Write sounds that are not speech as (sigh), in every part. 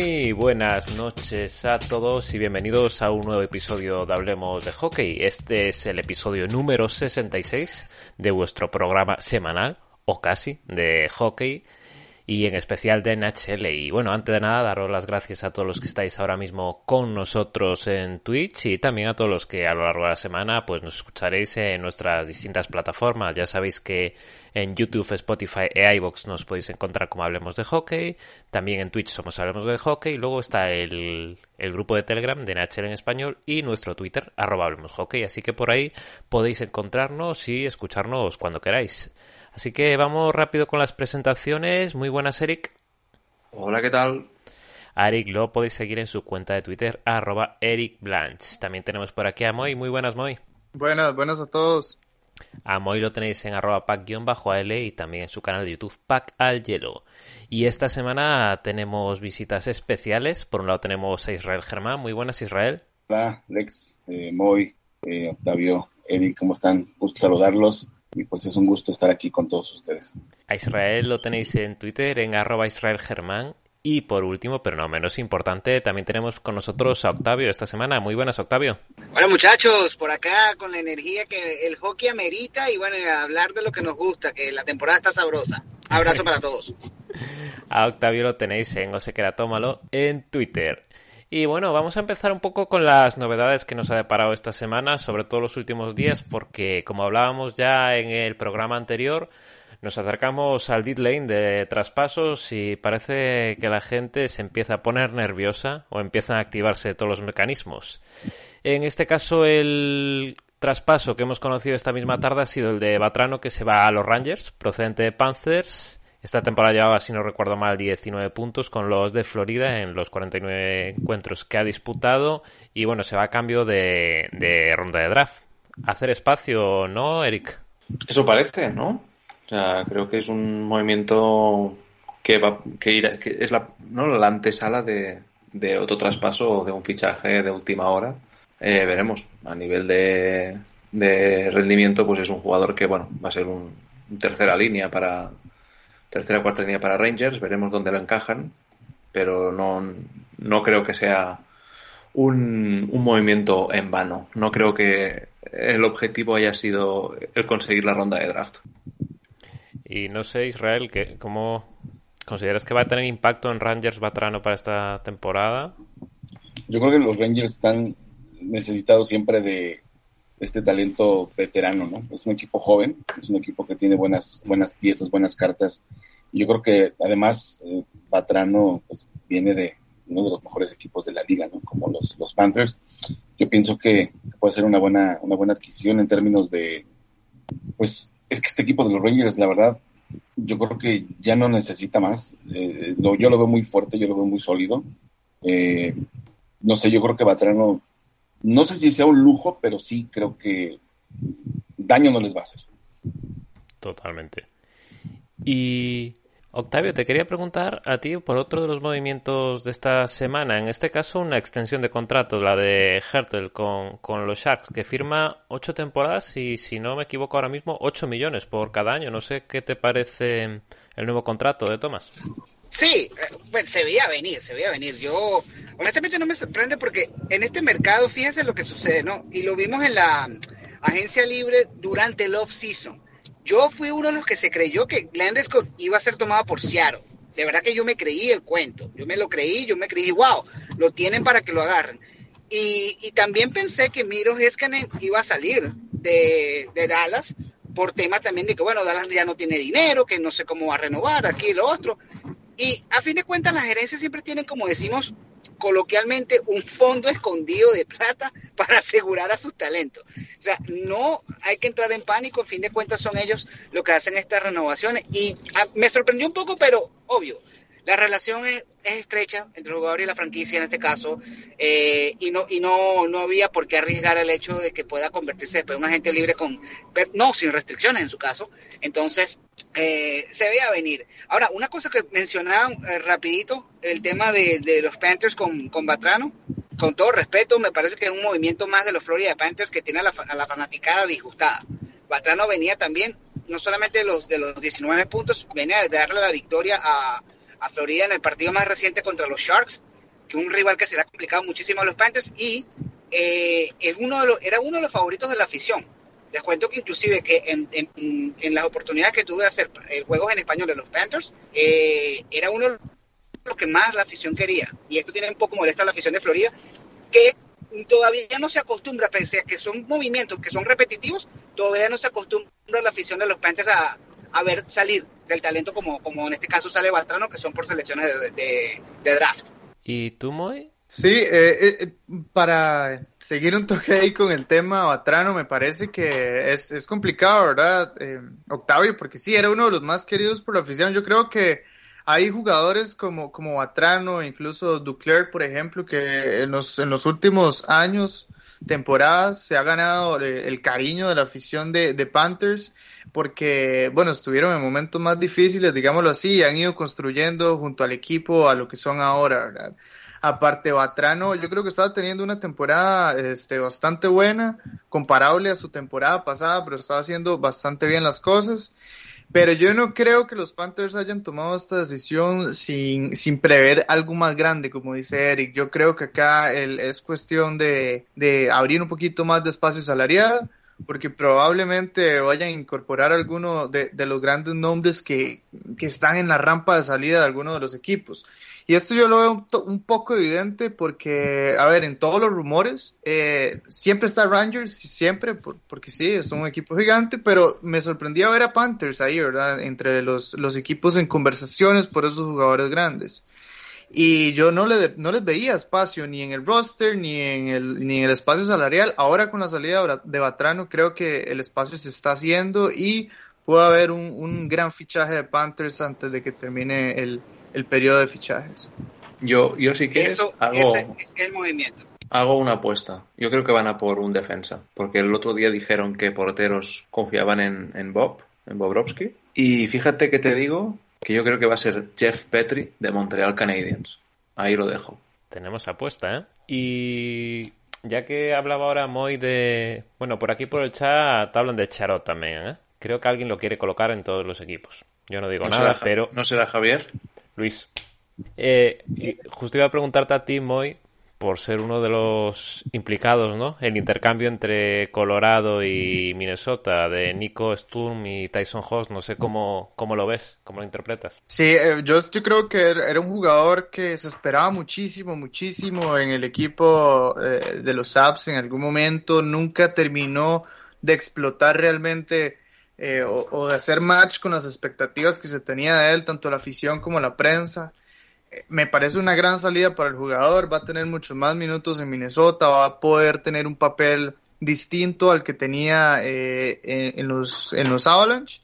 Muy buenas noches a todos y bienvenidos a un nuevo episodio de Hablemos de Hockey. Este es el episodio número 66 de vuestro programa semanal, o casi, de hockey y en especial de NHL. Y bueno, antes de nada, daros las gracias a todos los que estáis ahora mismo con nosotros en Twitch y también a todos los que a lo largo de la semana pues nos escucharéis en nuestras distintas plataformas. Ya sabéis que en YouTube, Spotify e iVoox nos podéis encontrar como Hablemos de Hockey. También en Twitch somos Hablemos de Hockey. Luego está el, el grupo de Telegram de NHL en español y nuestro Twitter, arroba Hablemos Hockey. Así que por ahí podéis encontrarnos y escucharnos cuando queráis. Así que vamos rápido con las presentaciones. Muy buenas, Eric. Hola, ¿qué tal? A Eric lo podéis seguir en su cuenta de Twitter, arroba Eric Blanch. También tenemos por aquí a Moy. Muy buenas, Moy. Buenas, buenas a todos. A Moy lo tenéis en arroba pack-al y también en su canal de YouTube Pack al Hielo. Y esta semana tenemos visitas especiales. Por un lado tenemos a Israel Germán. Muy buenas, Israel. Hola, Lex, eh, Moy, eh, Octavio, Eric, ¿cómo están? Gusto saludarlos y pues es un gusto estar aquí con todos ustedes. A Israel lo tenéis en Twitter en arroba Israel Germán. Y por último, pero no menos importante, también tenemos con nosotros a Octavio esta semana. Muy buenas, Octavio. Hola muchachos, por acá con la energía que el hockey amerita y bueno, hablar de lo que nos gusta, que la temporada está sabrosa. Abrazo para todos. (laughs) A Octavio lo tenéis en Tómalo en Twitter. Y bueno, vamos a empezar un poco con las novedades que nos ha deparado esta semana, sobre todo los últimos días, porque como hablábamos ya en el programa anterior, nos acercamos al deadline de traspasos y parece que la gente se empieza a poner nerviosa o empiezan a activarse todos los mecanismos. En este caso, el traspaso que hemos conocido esta misma tarde ha sido el de Batrano, que se va a los Rangers, procedente de Panthers. Esta temporada llevaba, si no recuerdo mal, 19 puntos con los de Florida en los 49 encuentros que ha disputado. Y bueno, se va a cambio de, ronda de draft. Hacer espacio, ¿no, Eric? Eso parece, ¿no? Sea, creo que es un movimiento que va que, que es la, ¿no? la antesala de, de, otro traspaso o de un fichaje de última hora. Eh, veremos. A nivel de, de rendimiento, pues es un jugador que, bueno, va a ser un tercera línea para, tercera cuarta línea para Rangers, veremos dónde lo encajan, pero no, no creo que sea un, un, movimiento en vano. No creo que el objetivo haya sido el conseguir la ronda de draft. Y no sé, Israel, que, ¿cómo consideras que va a tener impacto en Rangers Batrano para esta temporada? Yo creo que los Rangers están necesitados siempre de este talento veterano, ¿no? Es un equipo joven, es un equipo que tiene buenas, buenas piezas, buenas cartas. Yo creo que además eh, Patrano pues, viene de uno de los mejores equipos de la liga, ¿no? Como los, los Panthers. Yo pienso que puede ser una buena, una buena adquisición en términos de, pues, es que este equipo de los Rangers, la verdad, yo creo que ya no necesita más. Eh, yo lo veo muy fuerte, yo lo veo muy sólido. Eh, no sé, yo creo que Batrano no sé si sea un lujo, pero sí creo que daño no les va a hacer. Totalmente. Y Octavio, te quería preguntar a ti por otro de los movimientos de esta semana. En este caso, una extensión de contrato, la de Hertel con, con los Sharks, que firma ocho temporadas y, si no me equivoco ahora mismo, ocho millones por cada año. No sé qué te parece el nuevo contrato de Thomas. Sí, pues se veía venir, se veía venir. Yo, honestamente, no me sorprende porque en este mercado, fíjense lo que sucede, ¿no? Y lo vimos en la agencia libre durante el off-season. Yo fui uno de los que se creyó que Scott iba a ser tomado por Seattle. De verdad que yo me creí el cuento. Yo me lo creí, yo me creí, wow, lo tienen para que lo agarren. Y, y también pensé que Miro Heskanen iba a salir de, de Dallas por tema también de que, bueno, Dallas ya no tiene dinero, que no sé cómo va a renovar, aquí lo otro. Y a fin de cuentas, las gerencias siempre tienen, como decimos, coloquialmente un fondo escondido de plata (laughs) para asegurar a sus talentos. O sea, no hay que entrar en pánico, en fin de cuentas son ellos los que hacen estas renovaciones. Y ah, me sorprendió un poco, pero obvio, la relación es, estrecha entre el jugador y la franquicia en este caso, eh, y no y no, no había por qué arriesgar el hecho de que pueda convertirse después en un agente libre con, no, sin restricciones en su caso. Entonces, eh, se veía venir. Ahora, una cosa que mencionaban eh, rapidito, el tema de, los Panthers con, con Batrano, con todo respeto, me parece que es un movimiento más de los Florida Panthers que tiene a la, a la fanaticada disgustada. Batrano venía también, no solamente de los, de los 19 puntos, venía de darle la victoria a a Florida en el partido más reciente contra los Sharks, que un rival que será complicado muchísimo a los Panthers, y eh, es uno de los, era uno de los favoritos de la afición. Les cuento que inclusive que en, en, las oportunidades que tuve de hacer eh, juegos en español de los Panthers, eh, era uno de los que más la afición quería. Y esto tiene un poco molesta a la afición de Florida, que todavía no se acostumbra, pese a que son movimientos que son repetitivos, todavía no se acostumbra la afición de los Panthers a, a ver salir del talento como, como en este caso sale Batrano, que son por selecciones de, draft. ¿Y tú, Moy? Sí, eh, eh, para seguir un toque ahí con el tema Batrano, me parece que es, es complicado, ¿verdad, eh, Octavio? Porque sí, era uno de los más queridos por la afición. Yo creo que hay jugadores como, como Batrano, incluso Duclerc, por ejemplo, que en los, en los últimos años, temporadas, se ha ganado el, cariño de la afición de, de Panthers porque, bueno, estuvieron en momentos más difíciles, digámoslo así, y han ido construyendo junto al equipo a lo que son ahora, ¿verdad? Aparte, Batrano, yo creo que estaba teniendo una temporada este, bastante buena, comparable a su temporada pasada, pero estaba haciendo bastante bien las cosas. Pero yo no creo que los Panthers hayan tomado esta decisión sin, sin prever algo más grande, como dice Eric. Yo creo que acá el, es cuestión de, de abrir un poquito más de espacio salarial, porque probablemente vayan a incorporar alguno de, los grandes nombres que, están en la rampa de salida de alguno de los equipos. Y esto yo lo veo un, poco evidente porque, a ver, en todos los rumores, eh, siempre está Rangers, siempre, porque sí, es un equipo gigante, pero me sorprendía ver a Panthers ahí, ¿verdad? Entre los, los equipos en conversaciones por esos jugadores grandes y yo no, le, no les veía espacio ni en el roster ni en el, ni el espacio salarial. Ahora con la salida de Batrano creo que el espacio se está haciendo y puede haber un, un gran fichaje de Panthers antes de que termine el, el periodo de fichajes. Yo, yo sí que Eso, hago, es el movimiento. Hago una apuesta. Yo creo que van a por un defensa, porque el otro día dijeron que porteros confiaban en, en Bob, en Bobrovsky. Y fíjate que te digo que yo creo que va a ser Jeff Petri de Montreal Canadiens. Ahí lo dejo. Tenemos apuesta, ¿eh? Y ya que hablaba ahora Moy de... Bueno, por aquí por el chat hablan de Charot también, ¿eh? Creo que alguien lo quiere colocar en todos los equipos. Yo no digo nada, pero... ¿No será Javier? Luis. Eh, justo iba a preguntarte a ti, Moy, por ser uno de los implicados, ¿no? El intercambio entre Colorado y Minnesota de Nico Sturm y Tyson Hoss, no sé cómo, cómo lo ves, cómo lo interpretas. Sí, eh, yo, yo creo que era un jugador que se esperaba muchísimo, muchísimo en el equipo eh, de los Saps en algún momento, nunca terminó de explotar realmente eh, o, de hacer match con las expectativas que se tenía de él, tanto la afición como la prensa me parece una gran salida para el jugador, va a tener muchos más minutos en Minnesota, va a poder tener un papel distinto al que tenía eh, en, los, en los Avalanche.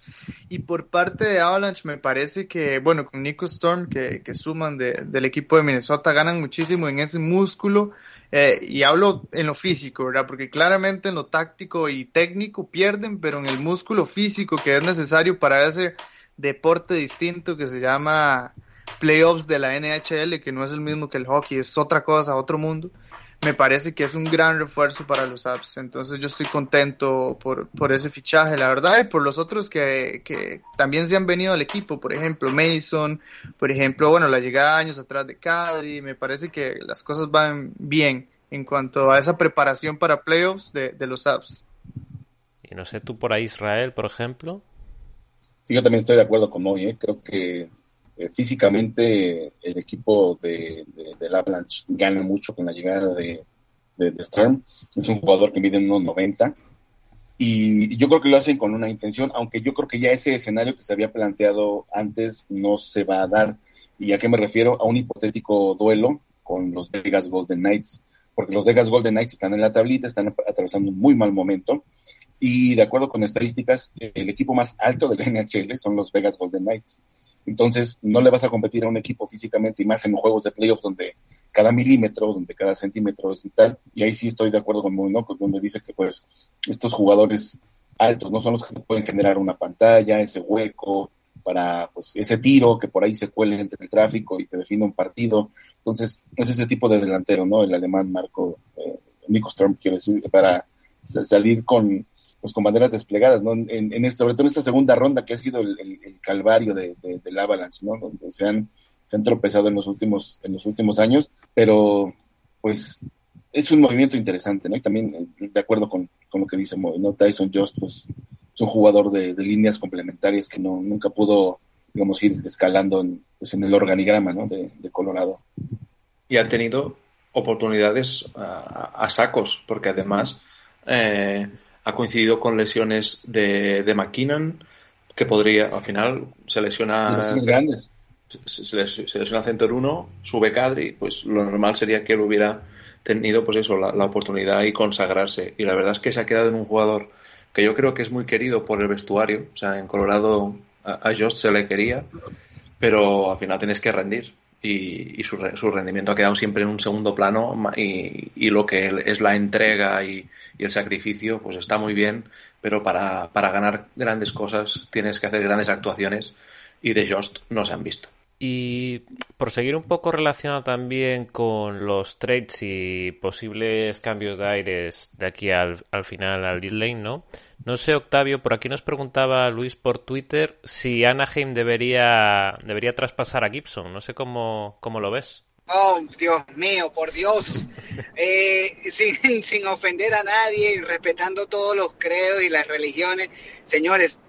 Y por parte de Avalanche me parece que, bueno, con Nico Storm, que, que suman de, del equipo de Minnesota, ganan muchísimo en ese músculo. Eh, y hablo en lo físico, ¿verdad? Porque claramente en lo táctico y técnico pierden, pero en el músculo físico que es necesario para ese deporte distinto que se llama playoffs de la NHL, que no es el mismo que el hockey, es otra cosa, otro mundo, me parece que es un gran refuerzo para los Abs. Entonces yo estoy contento por, por ese fichaje, la verdad, y por los otros que, que, también se han venido al equipo, por ejemplo Mason, por ejemplo, bueno, la llegada años atrás de Kadri, me parece que las cosas van bien en cuanto a esa preparación para playoffs de, de los Abs. Y no sé, tú por ahí Israel, por ejemplo. Sí, yo también estoy de acuerdo con Moy, ¿eh? creo que eh, físicamente el equipo de, del Avalanche gana mucho con la llegada de, de, Sturm. Es un jugador que mide unos 90 y yo creo que lo hacen con una intención, aunque yo creo que ya ese escenario que se había planteado antes no se va a dar. ¿Y a qué me refiero? A un hipotético duelo con los Vegas Golden Knights, porque los Vegas Golden Knights están en la tablita, están atravesando un muy mal momento. Y de acuerdo con estadísticas, el equipo más alto de la NHL son los Vegas Golden Knights. Entonces, no le vas a competir a un equipo físicamente y más en juegos de playoffs donde cada milímetro, donde cada centímetro es vital. Y ahí sí estoy de acuerdo con ¿no? donde dice que pues estos jugadores altos no son los que pueden generar una pantalla, ese hueco, para pues ese tiro que por ahí se cuele entre el tráfico y te define un partido. Entonces, es ese tipo de delantero, ¿no? El alemán Marco, eh, Nico Storm, quiero decir, para salir con, pues, con banderas desplegadas, ¿no? En, en este, sobre todo en esta segunda ronda que ha sido el, calvario de, del Avalanche. Donde se han, tropezado en los últimos, en los últimos años, pero pues es un movimiento interesante, ¿no? Y también eh, de acuerdo con, con lo que dice ¿no? Tyson Jost, pues es un jugador de, líneas complementarias que no, nunca pudo, digamos, ir escalando en, pues, en el organigrama de, Colorado. Y ha tenido oportunidades a, sacos, porque además eh, ha coincidido con lesiones de, de McKinnon, que podría, al final, se lesiona. grandes. Se, lesiona Center 1, sube Cadri, pues lo normal sería que él hubiera tenido, pues eso, la, la oportunidad y consagrarse. Y la verdad es que se ha quedado en un jugador que yo creo que es muy querido por el vestuario. O sea, en Colorado a, Josh se le quería, pero al final tienes que rendir. Y, su, rendimiento ha quedado siempre en un segundo plano y, lo que es la entrega y, el sacrificio, pues está muy bien, pero para, para ganar grandes cosas tienes que hacer grandes actuaciones y de Jost no se han visto. Y por seguir un poco relacionado también con los trades y posibles cambios de aires de aquí al, al final, al lead lane, ¿no? No sé, Octavio, por aquí nos preguntaba Luis por Twitter si Anaheim debería, debería traspasar a Gibson. No sé cómo, cómo lo ves. Oh, Dios mío, por Dios. (laughs) Eh, sin, sin ofender a nadie, respetando todos los credos y las religiones. Señores,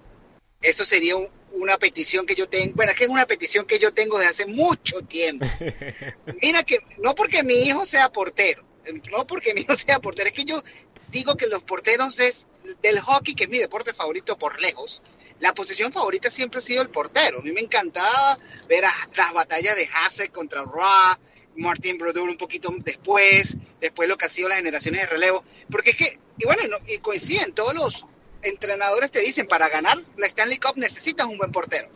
eso sería un, una petición que yo tengo, bueno, es que es una petición que yo tengo desde hace mucho tiempo. (laughs) Mira que, no porque mi hijo sea portero, no porque mi hijo sea portero, es que yo digo que los porteros es del hockey, que es mi deporte favorito por lejos, la posición favorita siempre ha sido el portero. A mí me encantaba ver las batallas de Hasse contra Ra, Martin Brodeur un poquito después, después lo que ha sido las generaciones de relevo, porque es que, y bueno, coinciden todos los entrenadores te dicen, para ganar la Stanley Cup necesitas un buen portero.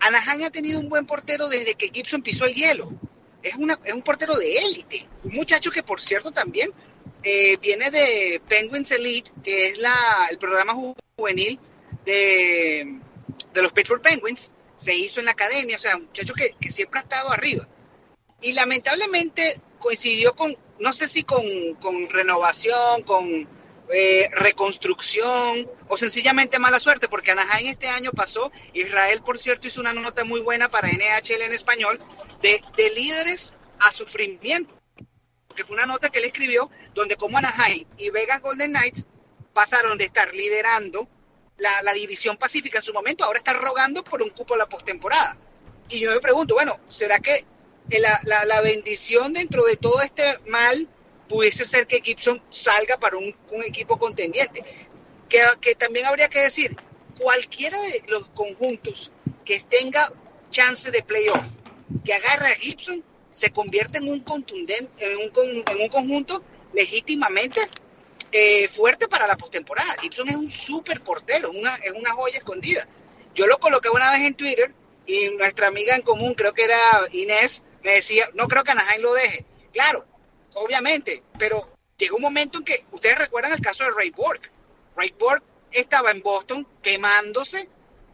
Anaheim ha tenido un buen portero desde que Gibson pisó el hielo. Es, una, es un portero de élite. Un muchacho que, por cierto, también eh, viene de Penguins Elite, que es la, el programa juvenil de, de los Pittsburgh Penguins. Se hizo en la academia, o sea, un muchacho que, que siempre ha estado arriba. Y lamentablemente coincidió con, no sé si con, con renovación, con eh, reconstrucción o sencillamente mala suerte, porque Anaheim este año pasó, Israel por cierto hizo una nota muy buena para NHL en español, de, líderes a sufrimiento, que fue una nota que él escribió, donde como Anaheim y Vegas Golden Knights pasaron de estar liderando la, división pacífica en su momento, ahora están rogando por un cupo a la postemporada. Y yo me pregunto, bueno, ¿será que la, bendición dentro de todo este mal pudiese ser que Gibson salga para un, equipo contendiente. Que, también habría que decir, cualquiera de los conjuntos que tenga chance de playoff, que agarre a Gibson, se convierte en un contundente, en un, en un conjunto legítimamente eh, fuerte para la postemporada. Gibson es un súper portero, una, es una joya escondida. Yo lo coloqué una vez en Twitter y nuestra amiga en común, creo que era Inés, me decía, no creo que Anaheim lo deje. Claro, obviamente, pero llegó un momento en que ustedes recuerdan el caso de Ray Borg. Ray Borg estaba en Boston quemándose,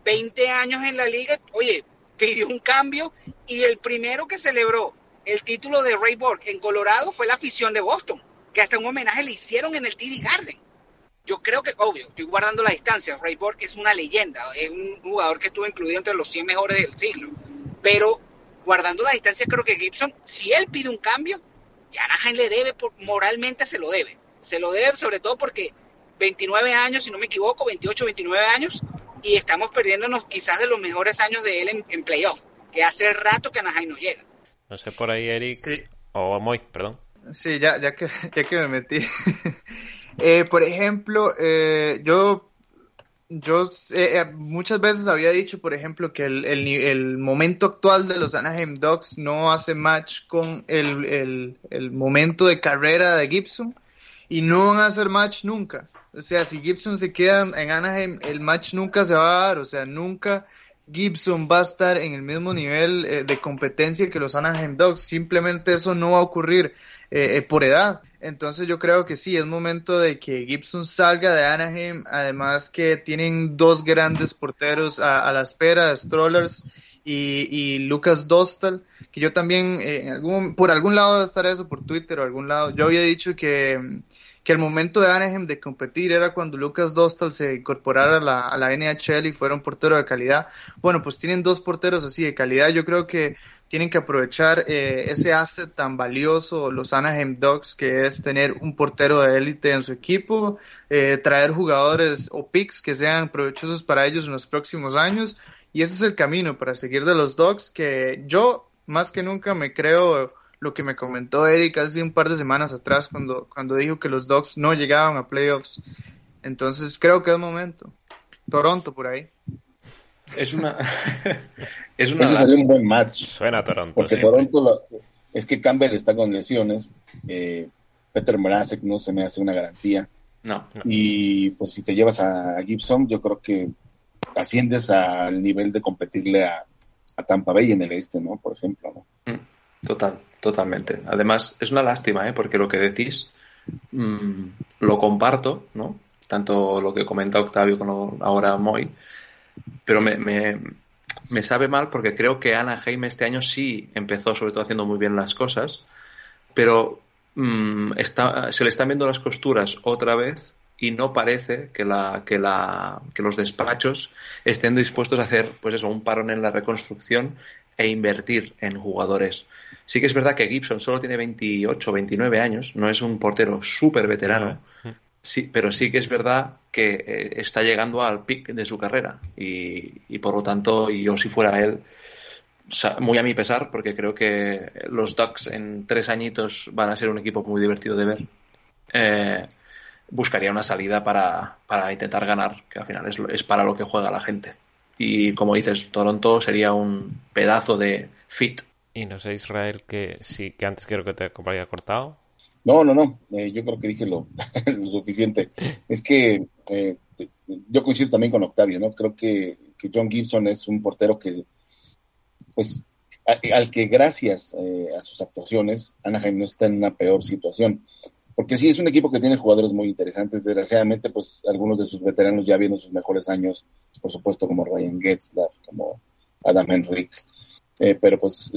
20 años en la liga, oye, pidió un cambio y el primero que celebró el título de Ray Borg en Colorado fue la afición de Boston, que hasta un homenaje le hicieron en el TD Garden. Yo creo que, obvio, estoy guardando la distancia, Ray Borg es una leyenda, es un jugador que estuvo incluido entre los 100 mejores del siglo, pero guardando la distancia creo que Gibson, si él pide un cambio, ya Anaheim le debe, moralmente se lo debe. Se lo debe sobre todo porque 29 años, si no me equivoco, 28, 29 años, y estamos perdiéndonos quizás de los mejores años de él en, playoff, que hace rato que Anaheim no llega. No sé por ahí, Eric, o Moy, perdón. Sí, ya, ya, que, ya que me metí. (laughs) Eh, por ejemplo, eh, yo yo eh, eh, muchas veces había dicho, por ejemplo, que el, el, el, momento actual de los Anaheim Ducks no hace match con el, el, momento de carrera de Gibson y no van a hacer match nunca. O sea, si Gibson se queda en Anaheim, el match nunca se va a dar, o sea, nunca Gibson va a estar en el mismo nivel eh, de competencia que los Anaheim Ducks. Simplemente eso no va a ocurrir por edad. Entonces yo creo que sí, es momento de que Gibson salga de Anaheim, además que tienen dos grandes porteros a, la espera, Strollers y, Lucas Dostal, que yo también, eh, algún, por algún lado debe estar eso, por Twitter o algún lado, yo había dicho que, que el momento de Anaheim de competir era cuando Lucas Dostal se incorporara a la, NHL y fuera un portero de calidad. Bueno, pues tienen dos porteros así de calidad, yo creo que tienen que aprovechar eh, ese asset tan valioso, los Anaheim Ducks, que es tener un portero de élite en su equipo, eh, traer jugadores o picks que sean provechosos para ellos en los próximos años. Y ese es el camino para seguir de los Ducks, que yo más que nunca me creo lo que me comentó Eric hace un par de semanas atrás cuando, cuando dijo que los Ducks no llegaban a playoffs. Entonces creo que es momento. Toronto por ahí. Es una. (laughs) es una Ese sería un buen match. Suena Toronto. Porque Toronto es que Campbell está con lesiones. Eh, Peter Mrazek no se me hace una garantía. No, Y pues si te llevas a Gibson, yo creo que asciendes al nivel de competirle a, Tampa Bay en el este, ¿no? Por ejemplo, ¿no? Mm, total, totalmente. Además, es una lástima, ¿eh? Porque lo que decís mm, lo comparto, ¿no? Tanto lo que comenta Octavio como ahora Moy pero me, me, sabe mal porque creo que Anaheim este año sí empezó sobre todo haciendo muy bien las cosas, pero mm, está, se le están viendo las costuras otra vez y no parece que, la, que, la, que los despachos estén dispuestos a hacer pues eso, un parón en la reconstrucción e invertir en jugadores. Sí que es verdad que Gibson solo tiene 28, 29 años, no es un portero súper veterano, Sí, pero sí que es verdad que eh, está llegando al pic de su carrera y, por lo tanto yo si fuera él, muy a mi pesar, porque creo que los Ducks en tres añitos van a ser un equipo muy divertido de ver, eh, buscaría una salida para, para, intentar ganar, que al final es, es para lo que juega la gente. Y como dices, Toronto sería un pedazo de fit. Y no sé, Israel, que sí, que antes creo que te había cortado. No, no, no, eh, yo creo que dije lo, (laughs) suficiente. Es que eh, yo coincido también con Octavio, ¿no? Creo que, John Gibson es un portero que, pues, al que gracias eh, a sus actuaciones, Anaheim no está en una peor situación. Porque sí, es un equipo que tiene jugadores muy interesantes. Desgraciadamente, pues, algunos de sus veteranos ya vienen sus mejores años, por supuesto, como Ryan Getzlaff, como Adam Henrik. pero, pues,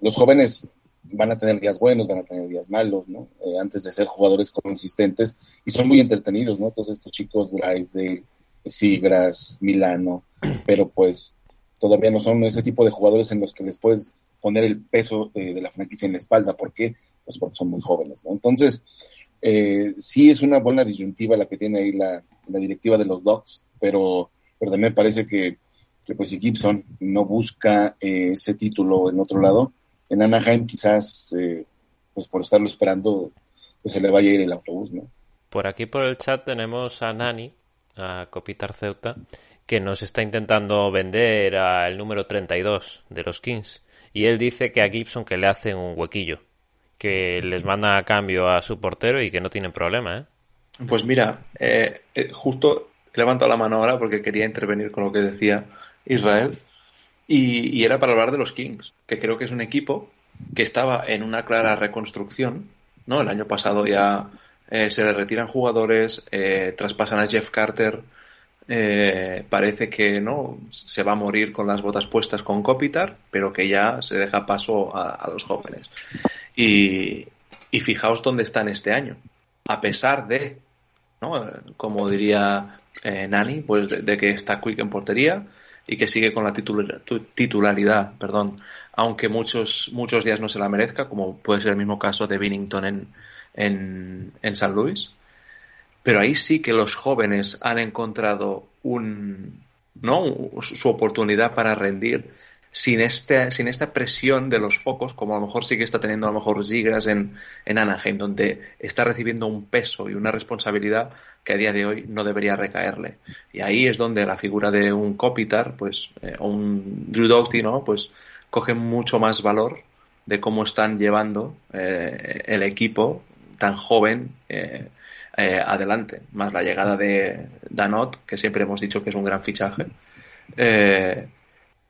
los jóvenes van a tener días buenos, van a tener días malos, ¿no? Eh, antes de ser jugadores consistentes y son muy entretenidos, ¿no? Todos estos chicos de Sigras, Milano, pero pues todavía no son ese tipo de jugadores en los que les puedes poner el peso de, la franquicia en la espalda. ¿Por qué? Pues porque son muy jóvenes, ¿no? Entonces, eh, sí es una buena disyuntiva la que tiene ahí la, directiva de los Docs, pero, pero también parece que, que pues si Gibson no busca eh, ese título en otro lado, en Anaheim quizás, eh, pues por estarlo esperando, pues se le vaya a ir el autobús, ¿no? Por aquí por el chat tenemos a Nani, a Copitar Ceuta, que nos está intentando vender al número 32 de los Kings. Y él dice que a Gibson que le hacen un huequillo, que les manda a cambio a su portero y que no tienen problema, ¿eh? Pues mira, eh, eh justo he levantado la mano ahora porque quería intervenir con lo que decía Israel. Y, era para hablar de los Kings, que creo que es un equipo que estaba en una clara reconstrucción. ¿no? El año pasado ya eh, se le retiran jugadores, eh, traspasan a Jeff Carter. Eh, parece que no se va a morir con las botas puestas con Kopitar, pero que ya se deja paso a, los jóvenes. Y, fijaos dónde están este año. A pesar de, ¿no? como diría Nani, pues de, de, que está Quick en portería, y que sigue con la titularidad, perdón, aunque muchos, muchos días no se la merezca, como puede ser el mismo caso de Binnington en, en, en San Luis. Pero ahí sí que los jóvenes han encontrado un, ¿no? su oportunidad para rendir sin, este, sin esta presión de los focos, como a lo mejor sí que está teniendo a lo mejor Zigras en, en Anaheim, donde está recibiendo un peso y una responsabilidad que a día de hoy no debería recaerle. Y ahí es donde la figura de un Kopitar, pues, eh, o un Drew Doughty, ¿no? Pues coge mucho más valor de cómo están llevando eh, el equipo tan joven eh, eh, adelante, más la llegada de Danot, que siempre hemos dicho que es un gran fichaje. Eh,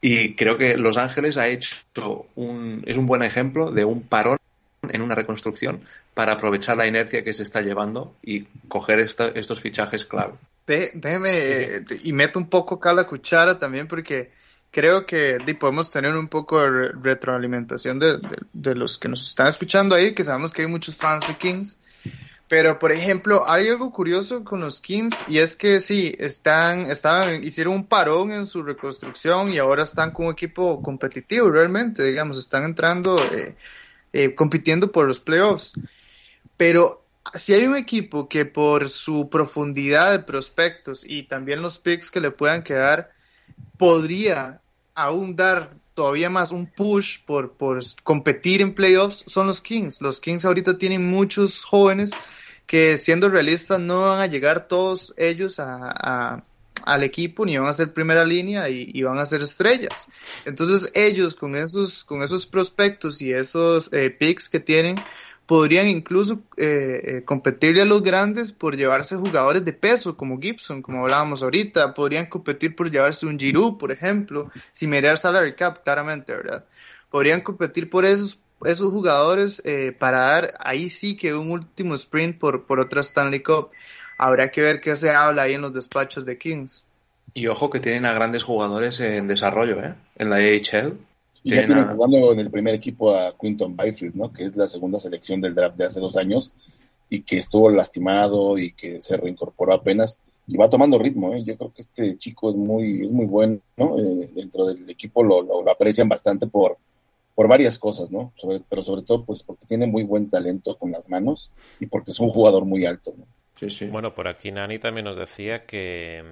y creo que Los Ángeles ha hecho un, es un buen ejemplo de un parón en una reconstrucción para aprovechar la inercia que se está llevando y coger esta, estos fichajes clave. Déjeme, y meto un poco acá la cuchara también porque creo que podemos tener un poco de retroalimentación de, de, los que nos están escuchando ahí, que sabemos que hay muchos fans de Kings. Pero, por ejemplo, hay algo curioso con los Kings y es que sí, están, estaban, hicieron un parón en su reconstrucción y ahora están con un equipo competitivo realmente, digamos, están entrando, eh, eh, compitiendo por los playoffs. Pero si hay un equipo que por su profundidad de prospectos y también los picks que le puedan quedar, podría aún dar todavía más un push por, por competir en playoffs son los Kings. Los Kings ahorita tienen muchos jóvenes que siendo realistas no van a llegar todos ellos a, al equipo ni van a ser primera línea y, van a ser estrellas. Entonces ellos con esos, con esos prospectos y esos eh, picks que tienen, podrían incluso eh, eh, competirle a los grandes por llevarse jugadores de peso, como Gibson, como hablábamos ahorita. Podrían competir por llevarse un Giroud, por ejemplo, sin mirar salary cap, claramente, ¿verdad? Podrían competir por esos, esos jugadores eh, para dar ahí sí que un último sprint por, por otra Stanley Cup. Habrá que ver qué se habla ahí en los despachos de Kings. Y ojo que tienen a grandes jugadores en desarrollo, ¿eh? En la AHL. Y ya tienen jugando en el primer equipo a Quinton Byfield, ¿no? Que es la segunda selección del draft de hace dos años y que estuvo lastimado y que se reincorporó apenas y va tomando ritmo, ¿eh? Yo creo que este chico es muy, es muy bueno, ¿no? Eh, dentro del equipo lo, lo, aprecian bastante por, por varias cosas, ¿no? pero sobre todo, pues, porque tiene muy buen talento con las manos y porque es un jugador muy alto, ¿no? Sí, sí. Bueno, por aquí Nani también nos decía que,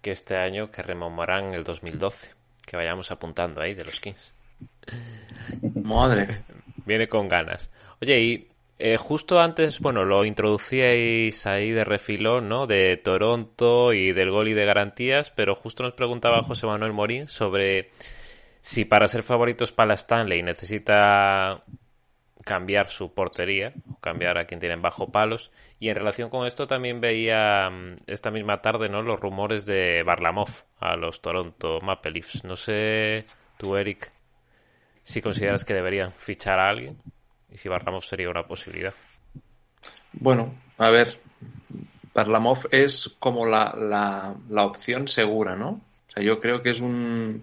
que este año que rememoran el 2012 que vayamos apuntando ahí de los Kings. Madre. Viene con ganas. Oye, y eh, justo antes, bueno, lo introducíais ahí de refilón, ¿no? De Toronto y del gol y de garantías, pero justo nos preguntaba José Manuel Morín sobre si para ser favoritos para la Stanley necesita cambiar su portería, cambiar a quien tienen bajo palos. Y en relación con esto también veía mm, esta misma tarde ¿no? los rumores de Barlamov a los Toronto Maple Leafs. No sé tú, Eric, si consideras que deberían fichar a alguien y si Barlamov sería una posibilidad. Bueno, a ver, Barlamov es como la, la, la opción segura, ¿no? O sea, yo creo que es un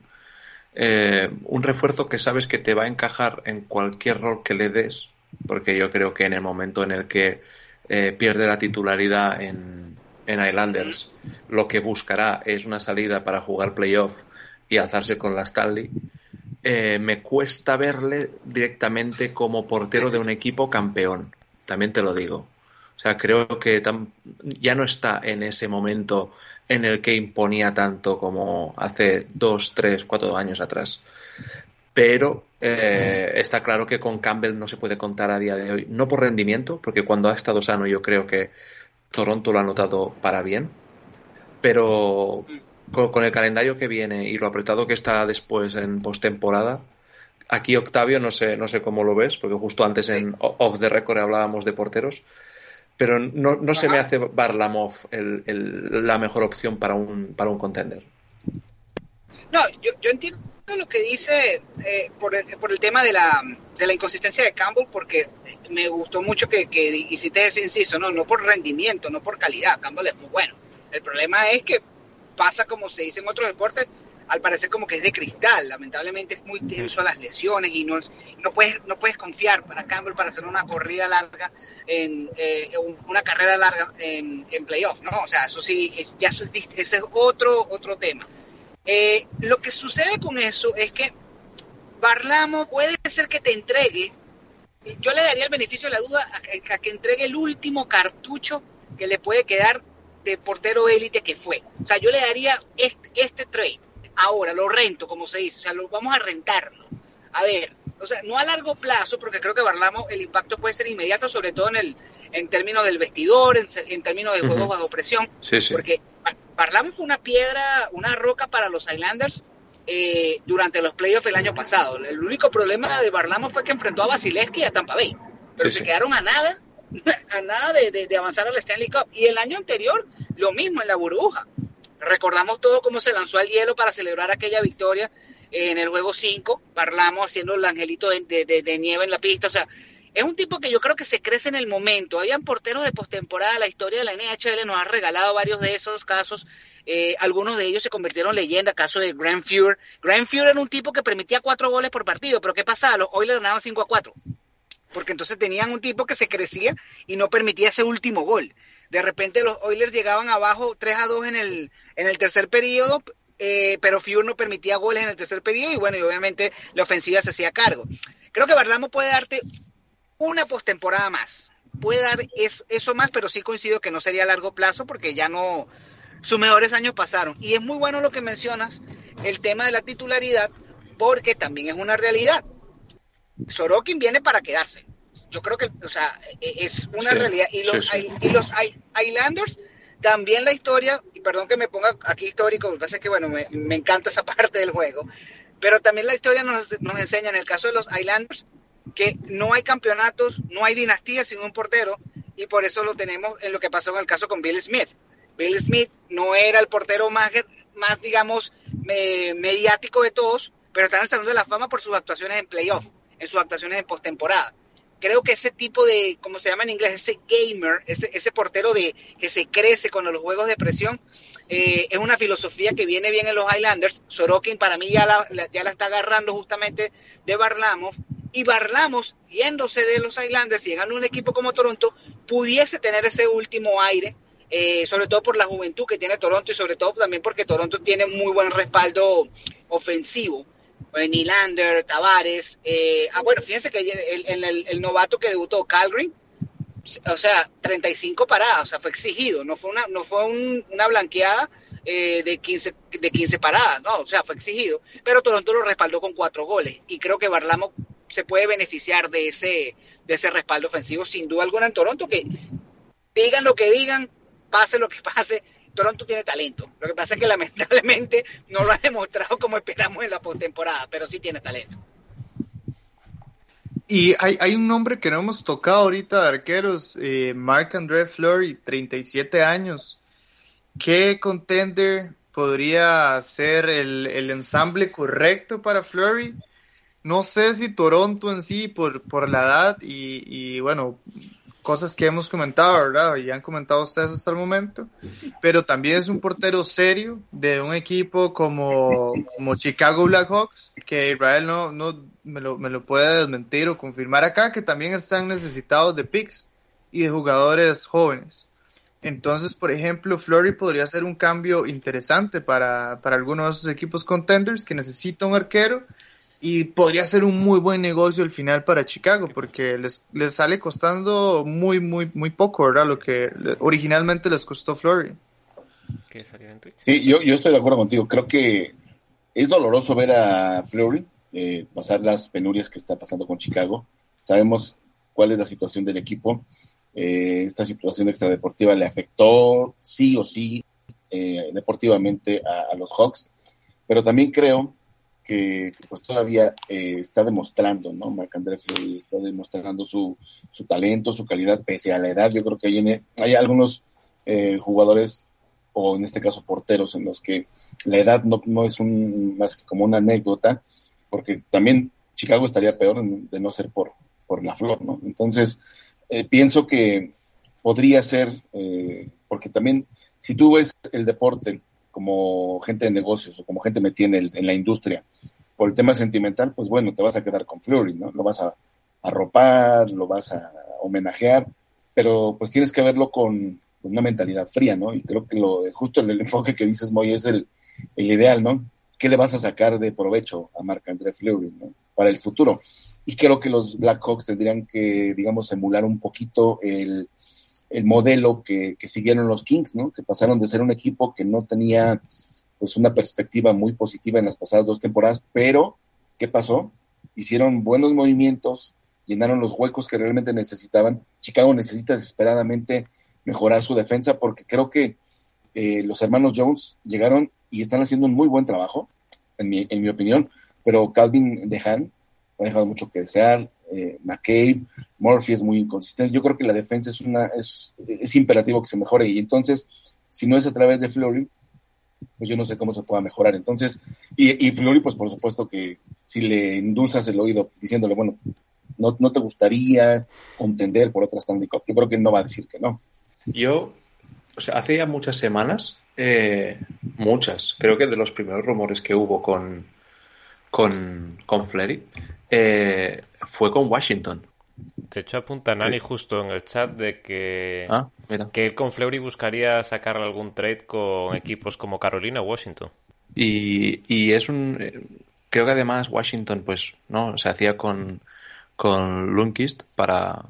eh, un refuerzo que sabes que te va a encajar en cualquier rol que le des, porque yo creo que en el momento en el que eh, pierde la titularidad en, en Islanders, lo que buscará es una salida para jugar playoff y alzarse con la Stanley. Eh, me cuesta verle directamente como portero de un equipo campeón, también te lo digo. O sea, creo que ya no está en ese momento en el que imponía tanto como hace dos, tres, cuatro años atrás. Pero eh, está claro que con Campbell no se puede contar a día de hoy, no por rendimiento, porque cuando ha estado sano yo creo que Toronto lo ha notado para bien, pero con, el calendario que viene y lo apretado que está después en postemporada, aquí Octavio no sé, no sé cómo lo ves, porque justo antes en Off the Record hablábamos de porteros, pero no, no se me hace Barlamov el, el, la mejor opción para un, para un contender. No, yo, yo entiendo lo que dice eh, por, el, por el tema de la, de la inconsistencia de Campbell, porque me gustó mucho que, que hiciste ese inciso, ¿no? no por rendimiento, no por calidad, Campbell es muy bueno. El problema es que pasa como se dice en otros deportes, al parecer como que es de cristal. Lamentablemente es muy tenso a las lesiones y no, no, puedes, no puedes confiar para Campbell para hacer una corrida larga, en eh, una carrera larga en, en playoff, ¿no? O sea, eso sí, es, ya eso es, ese es otro, otro tema. Eh, lo que sucede con eso es que Barlamo puede ser que te entregue, yo le daría el beneficio de la duda a, a que entregue el último cartucho que le puede quedar de portero élite que fue. O sea, yo le daría este, este trade ahora, lo rento, como se dice, o sea, lo vamos a rentarlo. A ver, o sea, no a largo plazo, porque creo que Barlamo el impacto puede ser inmediato, sobre todo en el en términos del vestidor, en, términos de juegos bajo presión, sí, sí. porque Barlamo fue una piedra, una roca para los Islanders eh, durante los playoffs el año pasado. El único problema de Barlamo fue que enfrentó a Basileski y a Tampa Bay, pero se quedaron a nada, a nada de, de, avanzar al Stanley Cup. Y el año anterior, lo mismo en la burbuja. Recordamos todo cómo se lanzó al hielo para celebrar aquella victoria en el juego 5, Barlamo haciendo el angelito de, de, nieve en la pista, o sea, es un tipo que yo creo que se crece en el momento. Habían porteros de postemporada, la historia de la NHL nos ha regalado varios de esos casos. Eh, algunos de ellos se convirtieron en leyenda, caso de Grand Fuhr. Grand Fuhr era un tipo que permitía cuatro goles por partido, pero ¿qué pasaba? Los Oilers ganaban 5 a 4. Porque entonces tenían un tipo que se crecía y no permitía ese último gol. De repente los Oilers llegaban abajo 3 a 2 en el, en el tercer periodo, eh, pero Fuhr no permitía goles en el tercer periodo y bueno, y obviamente la ofensiva se hacía cargo. Creo que Barlamo puede darte una postemporada más. Puede dar eso más, pero sí coincido que no sería a largo plazo porque ya no, sus mejores años pasaron. Y es muy bueno lo que mencionas, el tema de la titularidad, porque también es una realidad. Sorokin viene para quedarse. Yo creo que, o sea, e, es una realidad. Y los, y los Islanders, también la historia, y perdón que me ponga aquí histórico, que, bueno, me, me, encanta esa (laughs) parte del juego, pero también la historia nos, nos enseña, en el caso de los Islanders, que no hay campeonatos, no hay dinastías sin un portero, y por eso lo tenemos en lo que pasó en el caso con Bill Smith. Bill Smith no era el portero más, más digamos, mediático de todos, pero está en el Salón de la Fama por sus actuaciones en playoff, en sus actuaciones en postemporada. Creo que ese tipo de, como se llama en inglés, ese gamer, ese, ese portero de que se crece con los juegos de presión, eh, es una filosofía que viene bien en los Highlanders. Sorokin para mí ya la, ya la está agarrando justamente de Barlamov y Barlamos, yéndose de los Islanders y llegando a un equipo como Toronto, pudiese tener ese último aire, eh, sobre todo por la juventud que tiene Toronto y sobre todo también porque Toronto tiene muy buen respaldo ofensivo. Eh, Nylander, Tavares. Eh, ah, bueno, fíjense que el, el, novato que debutó, Calgary, o sea, 35 paradas, o sea, fue exigido, no fue una, no fue una blanqueada de, 15, de 15 paradas, no, o sea, fue exigido, pero Toronto lo respaldó con cuatro goles y creo que Barlamo se puede beneficiar de ese, de ese respaldo ofensivo, sin duda alguna en Toronto, que digan lo que digan, pase lo que pase, Toronto tiene talento. Lo que pasa es que lamentablemente no lo ha demostrado como esperamos en la postemporada, pero sí tiene talento. Y hay, un nombre que no hemos tocado ahorita de arqueros, eh, Marc André Fleury, 37 años. ¿Qué contender podría ser el, ensamble correcto para Fleury? No sé si Toronto en sí, por, la edad y bueno, cosas que hemos comentado, ¿verdad? Y han comentado ustedes hasta el momento, pero también es un portero serio de un equipo como, como Chicago Blackhawks, que Israel no, no me, lo, me lo puede desmentir o confirmar acá, que también están necesitados de picks y de jugadores jóvenes. Entonces, por ejemplo, Flurry podría ser un cambio interesante para, para algunos de esos equipos contenders que necesita un arquero y podría ser un muy buen negocio al final para Chicago porque les, les sale costando muy, muy, muy poco, ¿verdad? Lo que originalmente les costó Flurry. Sí, yo, yo estoy de acuerdo contigo. Creo que es doloroso ver a Flurry eh, pasar las penurias que está pasando con Chicago. Sabemos cuál es la situación del equipo. Eh, esta situación extradeportiva le afectó sí o sí eh, deportivamente a, a, los Hawks, pero también creo que, pues todavía eh, está demostrando, ¿no? Marc André Fleury está demostrando su, su talento, su calidad, pese a la edad. Yo creo que hay, hay algunos eh, jugadores, o en este caso porteros, en los que la edad no, no es un, más que como una anécdota, porque también Chicago estaría peor de no ser por, por la flor, ¿no? Entonces, eh, pienso que podría ser, porque también, si tú ves el deporte como gente de negocios o como gente metida en, en la industria por el tema sentimental, pues bueno, te vas a quedar con Flurry, ¿no? Lo vas a arropar, lo vas a homenajear, pero pues tienes que verlo con, una mentalidad fría, ¿no? Y creo que lo justo el, enfoque que dices, Moy, es el, el, ideal, ¿no? ¿Qué le vas a sacar de provecho a Marc André Fleury, ¿no? Para el futuro. Y creo que los Blackhawks tendrían que, digamos, emular un poquito el, el modelo que, que, siguieron los Kings, ¿no? Que pasaron de ser un equipo que no tenía pues una perspectiva muy positiva en las pasadas dos temporadas, pero ¿qué pasó? Hicieron buenos movimientos, llenaron los huecos que realmente necesitaban. Chicago necesita desesperadamente mejorar su defensa porque creo que eh, los hermanos Jones llegaron y están haciendo un muy buen trabajo, en mi, en mi opinión, pero Calvin DeHaan ha dejado mucho que desear, eh, McCabe, Murphy es muy inconsistente. Yo creo que la defensa es, una, es, es imperativo que se mejore y entonces, si no es a través de Flurry, pues yo no sé cómo se pueda mejorar. Entonces, y, y pues por supuesto que si le endulzas el oído diciéndole, bueno, no, te gustaría contender por otra Stanley Cup, yo creo que no va a decir que no. Yo, o sea, hace ya muchas semanas, eh, muchas, creo que de los primeros rumores que hubo con, con, con Flery, eh, fue con Washington. De hecho, apunta Nani justo en el chat de que, Ah, que él con Fleury buscaría sacar algún trade con equipos como Carolina o Washington. Y, y es un. eh, Creo que además Washington, pues, ¿no? Se hacía con, con Lundqvist para.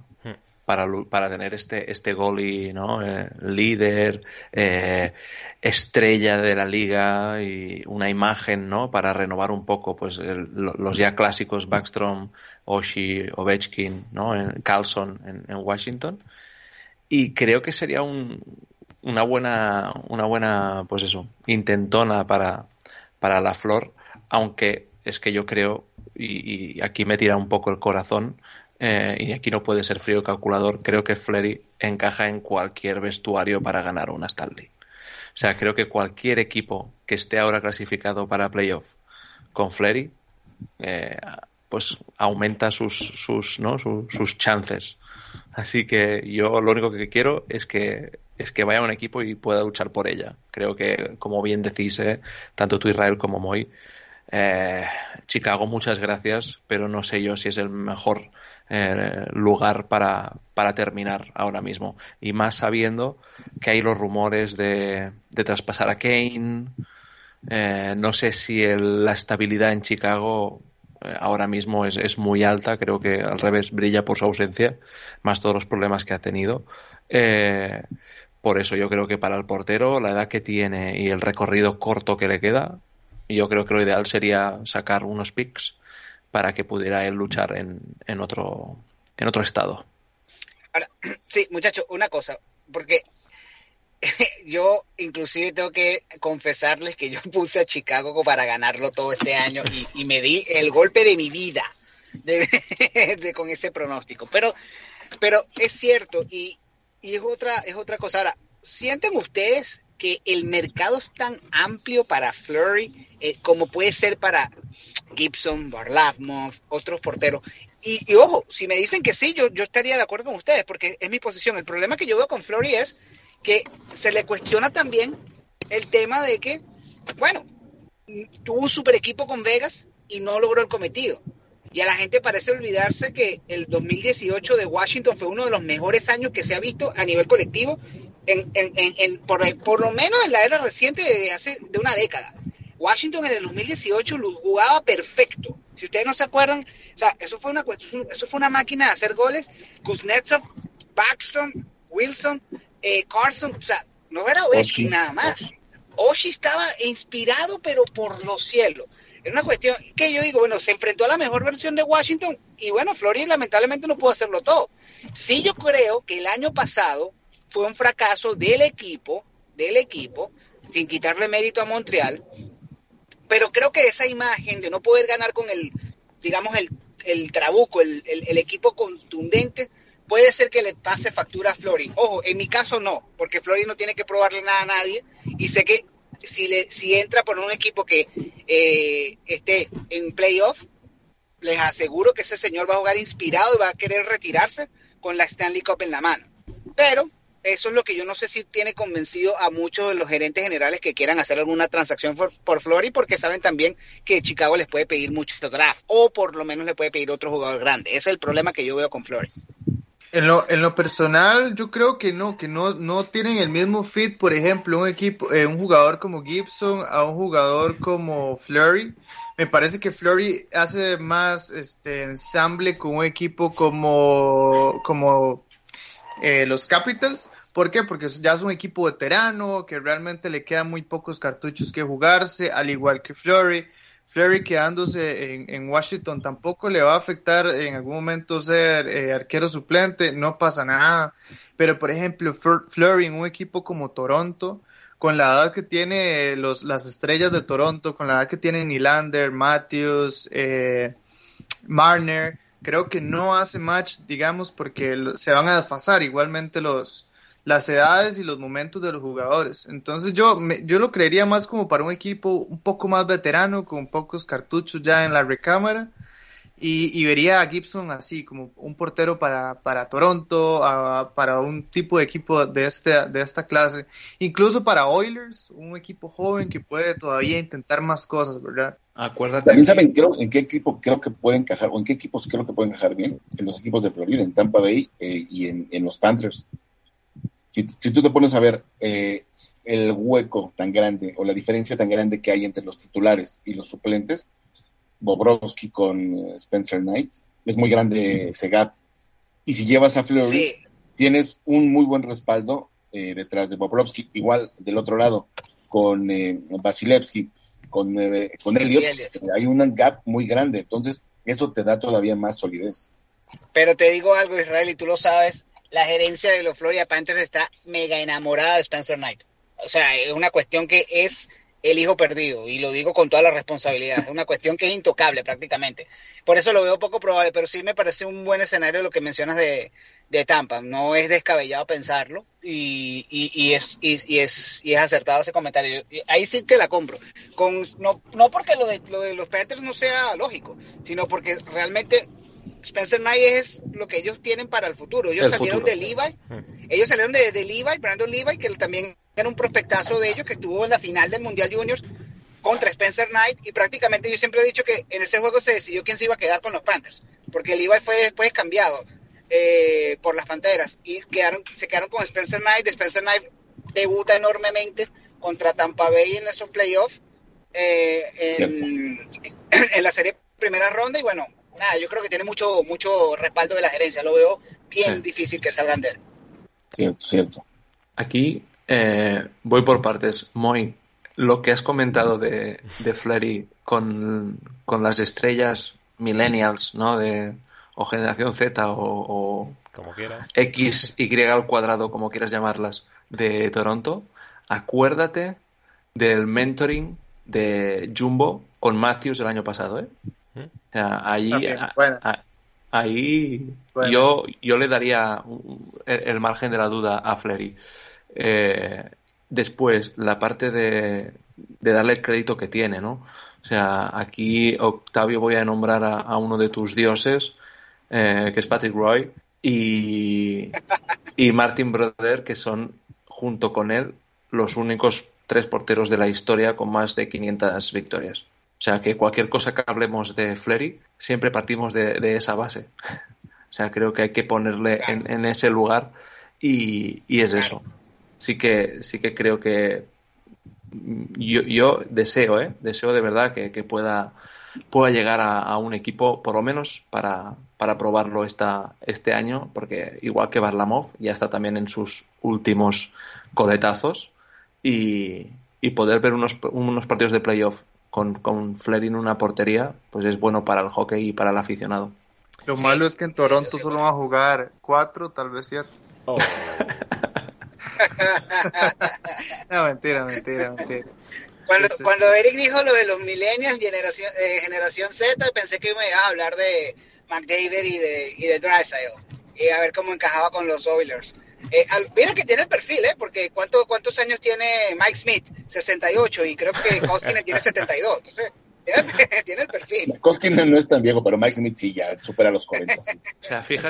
Para, para tener este, este goalie, ¿no? Eh, líder, eh, estrella de la liga y una imagen, ¿no? Para renovar un poco, pues, los ya clásicos Backstrom, Oshie, Ovechkin, ¿no? En Carlson en, Washington. Y creo que sería un, una buena, una buena, pues eso, intentona para, para la flor, aunque es que yo creo, y aquí me tira un poco el corazón, eh, y aquí no puede ser frío calculador, creo que Flery encaja en cualquier vestuario para ganar una Stanley. O sea, creo que cualquier equipo que esté ahora clasificado para playoff con Flery, eh, pues aumenta sus, sus, ¿no? sus, chances. Así que yo lo único que quiero es que es que vaya a un equipo y pueda luchar por ella. Creo que, como bien decís, eh, tanto tú Israel como Moy, eh, Chicago, muchas gracias, pero no sé yo si es el mejor eh, lugar para, para terminar ahora mismo. Y más sabiendo que hay los rumores de, de traspasar a Kane. Eh, no sé si el- la estabilidad en Chicago eh, ahora mismo es, es muy alta. Creo que al revés brilla por su ausencia, más todos los problemas que ha tenido. Por eso yo creo que para el portero, la edad que tiene y el recorrido corto que le queda, yo creo que lo ideal sería sacar unos picks para que pudiera él luchar en, en otro en otro estado. Ahora, (clears throat) sí, muchachos, una cosa, porque (laughs) yo inclusive tengo que confesarles que yo (laughs) puse a Chicago para ganarlo todo este año y, y me di el golpe de mi vida (laughs) de- con ese pronóstico. Pero, pero es cierto y, y es otra es otra cosa. Ahora, ¿sienten ustedes que el mercado es tan amplio para Flurry eh, como puede ser para Gibson, Barlavmov, otros porteros? Y, ojo, si me dicen que sí, yo, yo estaría de acuerdo con ustedes, porque es mi posición. El problema que yo veo con Flurry es que se le cuestiona también el tema de que, bueno, tuvo un super equipo con Vegas y no logró el cometido. Y a la gente parece olvidarse que el 2018 de Washington fue uno de los mejores años que se ha visto a nivel colectivo, en, en- en- en- por, por lo menos en la era reciente de hace de una década. Washington en el 2018 lo jugaba perfecto. Si ustedes no se acuerdan, o sea, eso fue una eso fue una máquina de hacer goles. Kuznetsov, Backstrom, Wilson, eh, Carson, o sea, no era Ovechkin nada más. Oshie estaba inspirado, pero por los cielos. Es una cuestión que yo digo, bueno, se enfrentó a la mejor versión de Washington y bueno, Flores lamentablemente no pudo hacerlo todo. Sí, yo creo que el año pasado fue un fracaso del equipo, del equipo, sin quitarle mérito a Montreal, pero creo que esa imagen de no poder ganar con el, digamos, el, el trabuco, el, el- equipo contundente, puede ser que le pase factura a Flori. Ojo, en mi caso no, porque Flori no tiene que probarle nada a nadie y sé que si, le, si entra por un equipo que eh, esté en playoff, les aseguro que ese señor va a jugar inspirado y va a querer retirarse con la Stanley Cup en la mano. Pero eso es lo que yo no sé si tiene convencido a muchos de los gerentes generales que quieran hacer alguna transacción por, por Flori, porque saben también que Chicago les puede pedir mucho draft, o por lo menos le puede pedir otro jugador grande. Ese es el problema que yo veo con Flori. En lo, en lo personal, yo creo que no, que no, no tienen el mismo fit, por ejemplo, un equipo, eh, un jugador como Gibson a un jugador como Flurry. Me parece que Flurry hace más este ensamble con un equipo como, como eh, los Capitals, ¿Por qué? Porque ya es un equipo veterano, que realmente le quedan muy pocos cartuchos que jugarse, al igual que Flurry. Flurry quedándose en, Washington tampoco le va a afectar en algún momento ser eh, arquero suplente, no pasa nada. Pero por ejemplo, Flurry en un equipo como Toronto, con la edad que tiene los, las estrellas de Toronto, con la edad que tienen Nylander, Matthews, eh, Marner, creo que no hace match, digamos, porque se van a desfasar igualmente los, las edades y los momentos de los jugadores. Entonces yo, yo lo creería más como para un equipo un poco más veterano, con pocos cartuchos ya en la recámara. Y, vería a Gibson así, como un portero para, para Toronto, para un tipo de equipo de, este, de esta clase. Incluso para Oilers, un equipo joven que puede todavía intentar más cosas, ¿verdad? Acuérdate. También saben creo, en qué equipo creo que pueden encajar, o en qué equipos creo que pueden encajar bien. En los equipos de Florida, en Tampa Bay eh, y en, en los Panthers si, si tú te pones a ver eh, el hueco tan grande o la diferencia tan grande que hay entre los titulares y los suplentes, Bobrovsky con eh, Spencer Knight, es muy grande ese gap. Y si llevas a Fleury, tienes un muy buen respaldo eh, detrás de Bobrovsky. Igual del otro lado, con eh, Vasilevsky, con, con Elliot, hay un gap muy grande. Entonces, eso te da todavía más solidez. Pero te digo algo, Israel, y tú lo sabes, la gerencia de los Florida Panthers está mega enamorada de Spencer Knight. O sea, es una cuestión que es el hijo perdido, y lo digo con toda la responsabilidad, es una cuestión que es intocable prácticamente. Por eso lo veo poco probable, pero sí me parece un buen escenario lo que mencionas de, Tampa. No es descabellado pensarlo y, y, es, y, es, y es acertado ese comentario. Ahí sí te la compro. No, no porque lo de los Panthers no sea lógico, sino porque realmente Spencer Knight es lo que ellos tienen para el futuro. Ellos salieron de Levi, ellos salieron de, de, Levi, Brandon Levi, que también era un prospectazo de ellos, que estuvo en la final del Mundial Juniors contra Spencer Knight, y prácticamente yo siempre he dicho que en ese juego se decidió quién se iba a quedar con los Panthers, porque Levi fue después cambiado eh, por las Panteras, y quedaron, se quedaron con Spencer Knight, Spencer Knight debuta enormemente contra Tampa Bay en esos playoffs, eh, en, (clears throat) en la serie primera ronda, y bueno, nada, yo creo que tiene mucho, mucho respaldo de la gerencia. Lo veo bien difícil que salgan de él. Cierto, cierto. Aquí eh, voy por partes. Moy, lo que has comentado de, de Flery con, las estrellas millennials, ¿no? De, o generación Z o, como quieras. X, Y al cuadrado, como quieras llamarlas, de Toronto, acuérdate del mentoring de Jumbo con Matthews el año pasado, ¿eh? Ahí, ahí yo, yo le daría el, margen de la duda a Flery. Eh, después, la parte de, darle el crédito que tiene, ¿no? O sea, aquí, Octavio, voy a nombrar a, uno de tus dioses, eh, que es Patrick Roy, y, y Martin Brother, que son, junto con él, los únicos tres porteros de la historia con más de 500 victorias. O sea que cualquier cosa que hablemos de Flery, siempre partimos de, esa base. (laughs) o sea, creo que hay que ponerle en, ese lugar y, es eso. Sí que, sí que creo que yo, yo deseo, ¿eh? deseo de verdad que, pueda, pueda llegar a, un equipo, por lo menos para, para probarlo esta, este año, porque igual que Barlamov ya está también en sus últimos coletazos y, y poder ver unos, unos partidos de playoff con, con en una portería, pues es bueno para el hockey y para el aficionado. Lo malo es que en Toronto solo van a jugar cuatro, tal vez siete. Oh. (laughs) no, mentira, mentira, mentira. Cuando, cuando Eric dijo lo de los millennials, generación, eh, generación Z, pensé que me iba a hablar de McDavid y de, y de y a ver cómo encajaba con los Oilers. Eh, mira que tiene el perfil, ¿eh? Porque ¿cuánto, ¿cuántos años tiene Mike Smith? 68 y creo que Koskinen tiene 72. Entonces, (laughs) tiene, el perfil. Koskinen no es tan viejo, pero Mike Smith sí ya supera los 40.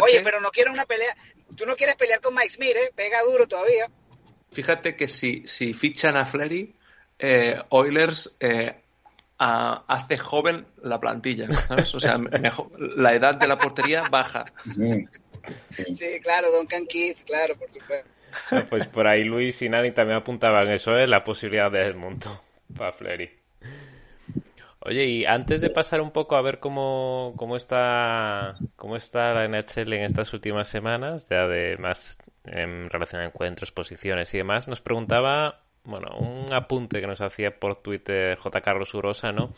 Oye, pero no quiero una pelea. Tú no quieres pelear con Mike Smith, ¿eh? Pega duro todavía. Fíjate que si, si fichan a Flery, eh, Oilers eh, hace joven la plantilla, ¿sabes? O sea, (laughs) la edad de la portería baja. Sí, claro, Duncan Keith, claro, por supuesto. pues por ahí Luis y Nani también apuntaban eso, es ¿eh? la posibilidad del mundo (laughs) para Flery. Oye, y antes de pasar un poco a ver cómo, cómo está cómo está la NHL en estas últimas semanas, ya de más en relación a encuentros, posiciones y demás, nos preguntaba, bueno, un apunte que nos hacía por Twitter J. Carlos Urosa, ¿no?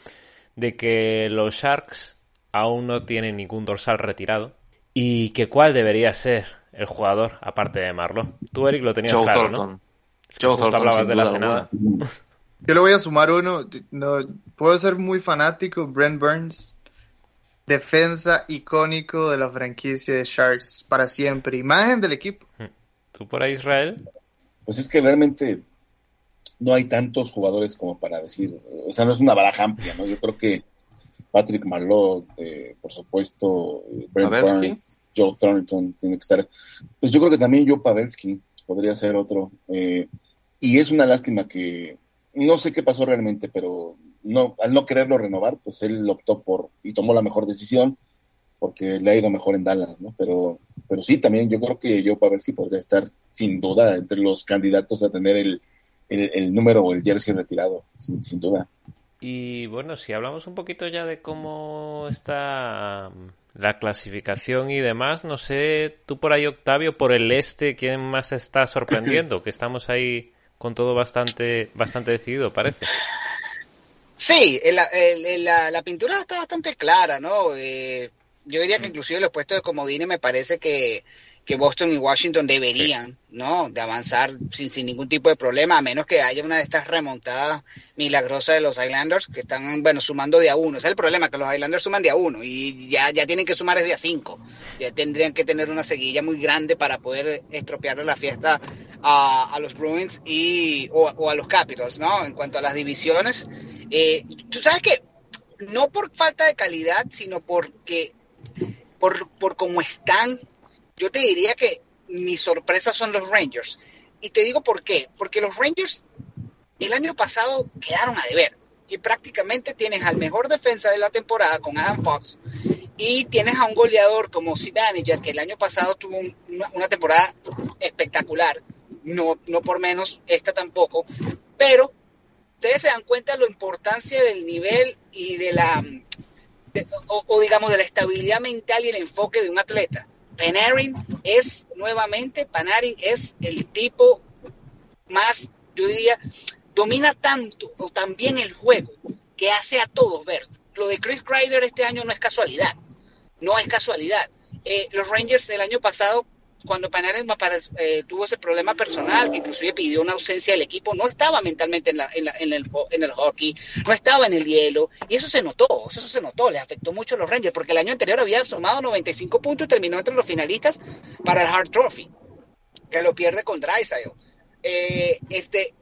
De que los Sharks aún no tienen ningún dorsal retirado y que cuál debería ser el jugador aparte de Marlo. Tú, Eric, lo tenías Joe claro, Thornton. ¿no? Es que Joe justo Thornton, hablabas de la cenada. Yo le voy a sumar uno. No, puedo ser muy fanático. Brent Burns, defensa icónico de la franquicia de Sharks para siempre. Imagen del equipo. ¿Tú por ahí, Israel? Pues es que realmente no hay tantos jugadores como para decir, o sea, no es una baraja amplia, ¿no? Yo creo que Patrick Marlowe, eh, por supuesto, eh, Brent. Burns, Joe Thornton tiene que estar. Pues yo creo que también Joe Pavelski podría ser otro. eh, y es una lástima que no sé qué pasó realmente, pero no, al no quererlo renovar, pues él optó por y tomó la mejor decisión porque le ha ido mejor en Dallas, ¿no? Pero, pero sí, también yo creo que Joe Pavelski podría estar sin duda entre los candidatos a tener el, el, el número o el jersey retirado, sin, sin duda. Y bueno, si hablamos un poquito ya de cómo está mm, la clasificación y demás, no sé, tú por ahí, Octavio, por el este, ¿quién más está sorprendiendo? (clears throat) Que estamos ahí con todo bastante, bastante decidido, parece. Sí, el- el- el- la, la pintura está bastante clara, ¿no? Eh, yo diría que inclusive los puestos de comodines me parece que, que Boston y Washington deberían, ¿no? De avanzar sin, sin ningún tipo de problema, a menos que haya una de estas remontadas milagrosas de los Islanders que están, bueno, sumando de a uno. Ese es el problema, que los Islanders suman de a uno y ya, ya tienen que sumar desde a cinco. Ya tendrían que tener una seguilla muy grande para poder estropearle la fiesta a, a los Bruins y, o, o a los Capitals, ¿no? En cuanto a las divisiones. Eh, Tú sabes que no por falta de calidad, sino porque por, por cómo están, yo te diría que mi sorpresa son los Rangers. Y te digo por qué. Porque los Rangers el año pasado quedaron a deber. Y prácticamente tienes al mejor defensa de la temporada con Adam Fox. Y tienes a un goleador como Manager que el año pasado tuvo un- una, temporada espectacular. No, no por menos, esta tampoco. Pero ustedes se dan cuenta de la importancia del nivel y de la, o digamos, de la estabilidad mental y el enfoque de un atleta. Panarin es nuevamente, Panarin es el tipo más, yo diría, domina tanto o también el juego que hace a todos ver. Lo de Chris Kreider este año no es casualidad, no es casualidad. Eh, los Rangers el año pasado, cuando apare- eh, tuvo ese problema personal, que inclusive pidió una ausencia del equipo, no estaba mentalmente en, el, hockey, no estaba en el hielo, y eso se notó, eso se notó, les afectó mucho a los Rangers, porque el año anterior había sumado 95 puntos y terminó entre los finalistas para el Hart Trophy, que lo pierde con Drysdale. Eh, este,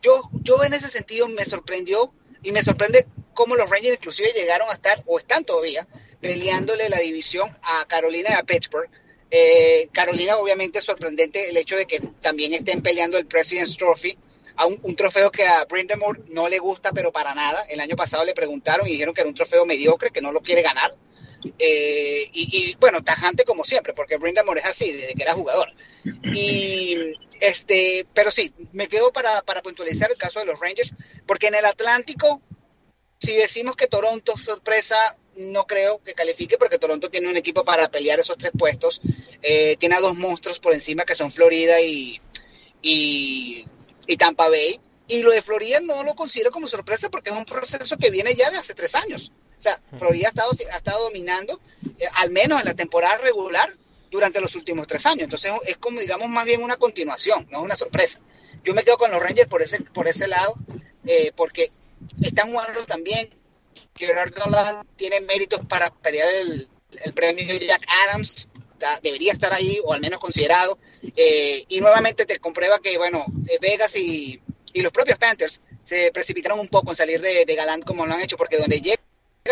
yo, yo en ese sentido me sorprendió y me sorprende cómo los Rangers inclusive llegaron a estar, o están todavía, peleándole la división a Carolina y a Pittsburgh. Eh, Carolina, obviamente, es sorprendente el hecho de que también estén peleando el President's Trophy, a un, trofeo que a Brindamore no le gusta, pero para nada. El año pasado le preguntaron y dijeron que era un trofeo mediocre, que no lo quiere ganar. Eh, y, y, bueno, tajante como siempre, porque Brindamore es así desde que era jugador. Y este, pero sí, me quedo para, para puntualizar el caso de los Rangers, porque en el Atlántico, si decimos que Toronto sorpresa, no creo que califique, porque Toronto tiene un equipo para pelear esos tres puestos. Eh, tiene a dos monstruos por encima que son Florida y, y, y Tampa Bay. Y lo de Florida no lo considero como sorpresa porque es un proceso que viene ya de hace tres años. O sea, Florida ha estado, ha estado dominando, eh, al menos en la temporada regular, durante los últimos tres años. Entonces es como, digamos, más bien una continuación, no es una sorpresa. Yo me quedo con los Rangers por ese, por ese lado, eh, porque están jugando también. Gerard Gallant tiene méritos para pelear el, premio Jack Adams, debería estar ahí, o al menos considerado. Eh, y nuevamente te comprueba que, bueno, eh, Vegas y, y los propios Panthers se precipitaron un poco en salir de, de Gallant como lo han hecho, porque donde llega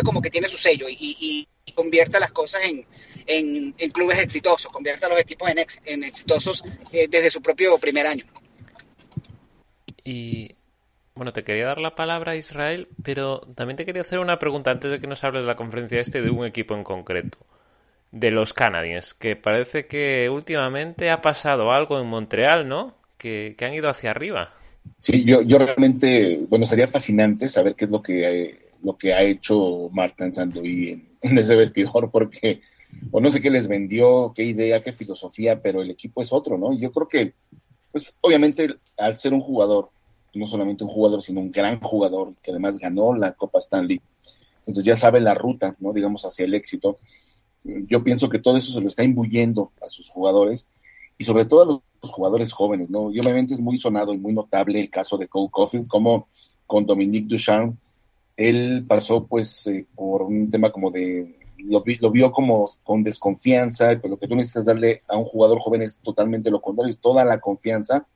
como que tiene su sello y, y- convierte las cosas en, en, en clubes exitosos, convierte a los equipos en, ex- en exitosos eh, desde su propio primer año. Y bueno, te quería dar la palabra Israel, pero también te quería hacer una pregunta antes de que nos hables de la conferencia este de un equipo en concreto. De los Canadiens, que parece que últimamente ha pasado algo en Montreal, ¿no? Que, que han ido hacia arriba. Sí, yo, yo realmente, bueno, sería fascinante saber qué es lo que, lo que ha hecho Martin Sandoy en, en ese vestidor, porque o no sé qué les vendió, qué idea, qué filosofía, pero el equipo es otro, ¿no? Yo creo que, pues obviamente al ser un jugador, no solamente un jugador, sino un gran jugador, que además ganó la Copa Stanley, entonces ya sabe la ruta, ¿no? Digamos, hacia el éxito. Yo pienso que todo eso se lo está imbuyendo a sus jugadores y sobre todo a los jugadores jóvenes, ¿no? Obviamente es muy sonado y muy notable el caso de Cole Caulfield, como con Dominique Duchamp, él pasó pues eh, por un tema como de, lo, lo, vio como con desconfianza, pero lo que tú necesitas darle a un jugador joven es totalmente lo contrario, es toda la confianza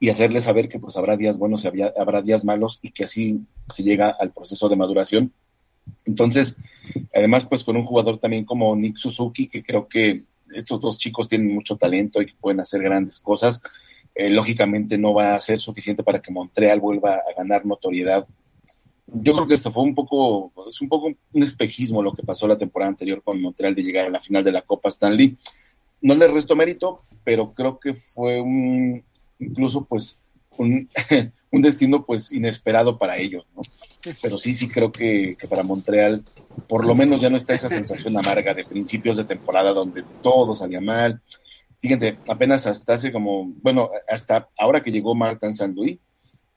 y hacerle saber que pues habrá días buenos y habrá días malos y que así se llega al proceso de maduración. Entonces, además pues con un jugador también como Nick Suzuki, que creo que estos dos chicos tienen mucho talento y que pueden hacer grandes cosas, eh, lógicamente no va a ser suficiente para que Montreal vuelva a ganar notoriedad. Yo creo que esto fue un poco, es un poco un espejismo lo que pasó la temporada anterior con Montreal de llegar a la final de la Copa Stanley. No le resto mérito, pero creo que fue un, incluso pues un, (laughs) un destino pues inesperado para ellos, ¿no? Pero sí, sí creo que, que, para Montreal por lo menos ya no está esa sensación amarga de principios de temporada donde todo salía mal, fíjense, apenas hasta hace como, bueno, hasta ahora que llegó Martin San Luis,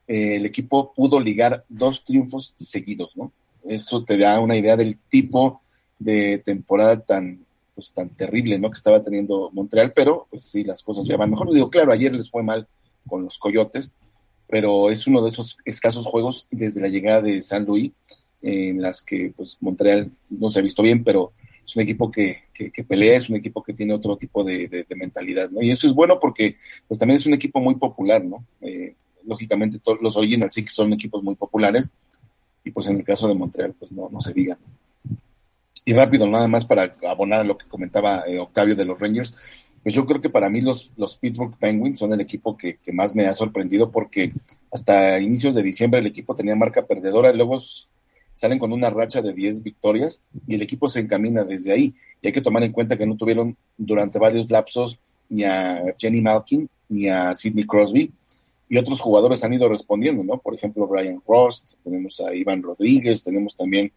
eh, el equipo pudo ligar dos triunfos seguidos, ¿no? Eso te da una idea del tipo de temporada tan, pues, tan terrible, ¿no? Que estaba teniendo Montreal, pero pues sí, las cosas ya van mejor. Digo, claro, ayer les fue mal con los Coyotes, pero es uno de esos escasos juegos desde la llegada de San Luis en las que pues Montreal no se ha visto bien, pero es un equipo que, que, pelea, es un equipo que tiene otro tipo de, mentalidad, ¿no? Y eso es bueno porque pues también es un equipo muy popular, ¿no? Eh, lógicamente todos los Original Six son equipos muy populares y pues en el caso de Montreal pues no, no se diga. Y rápido, nada más para abonar a lo que comentaba eh, Octavio de los Rangers, pues yo creo que para mí los, los Pittsburgh Penguins son el equipo que, más me ha sorprendido porque hasta inicios de diciembre el equipo tenía marca perdedora y luego salen con una racha de 10 victorias y el equipo se encamina desde ahí. Y hay que tomar en cuenta que no tuvieron durante varios lapsos ni a Jenny Malkin ni a Sidney Crosby. Y otros jugadores han ido respondiendo, ¿no? Por ejemplo, Brian Rost, tenemos a Iván Rodríguez, tenemos también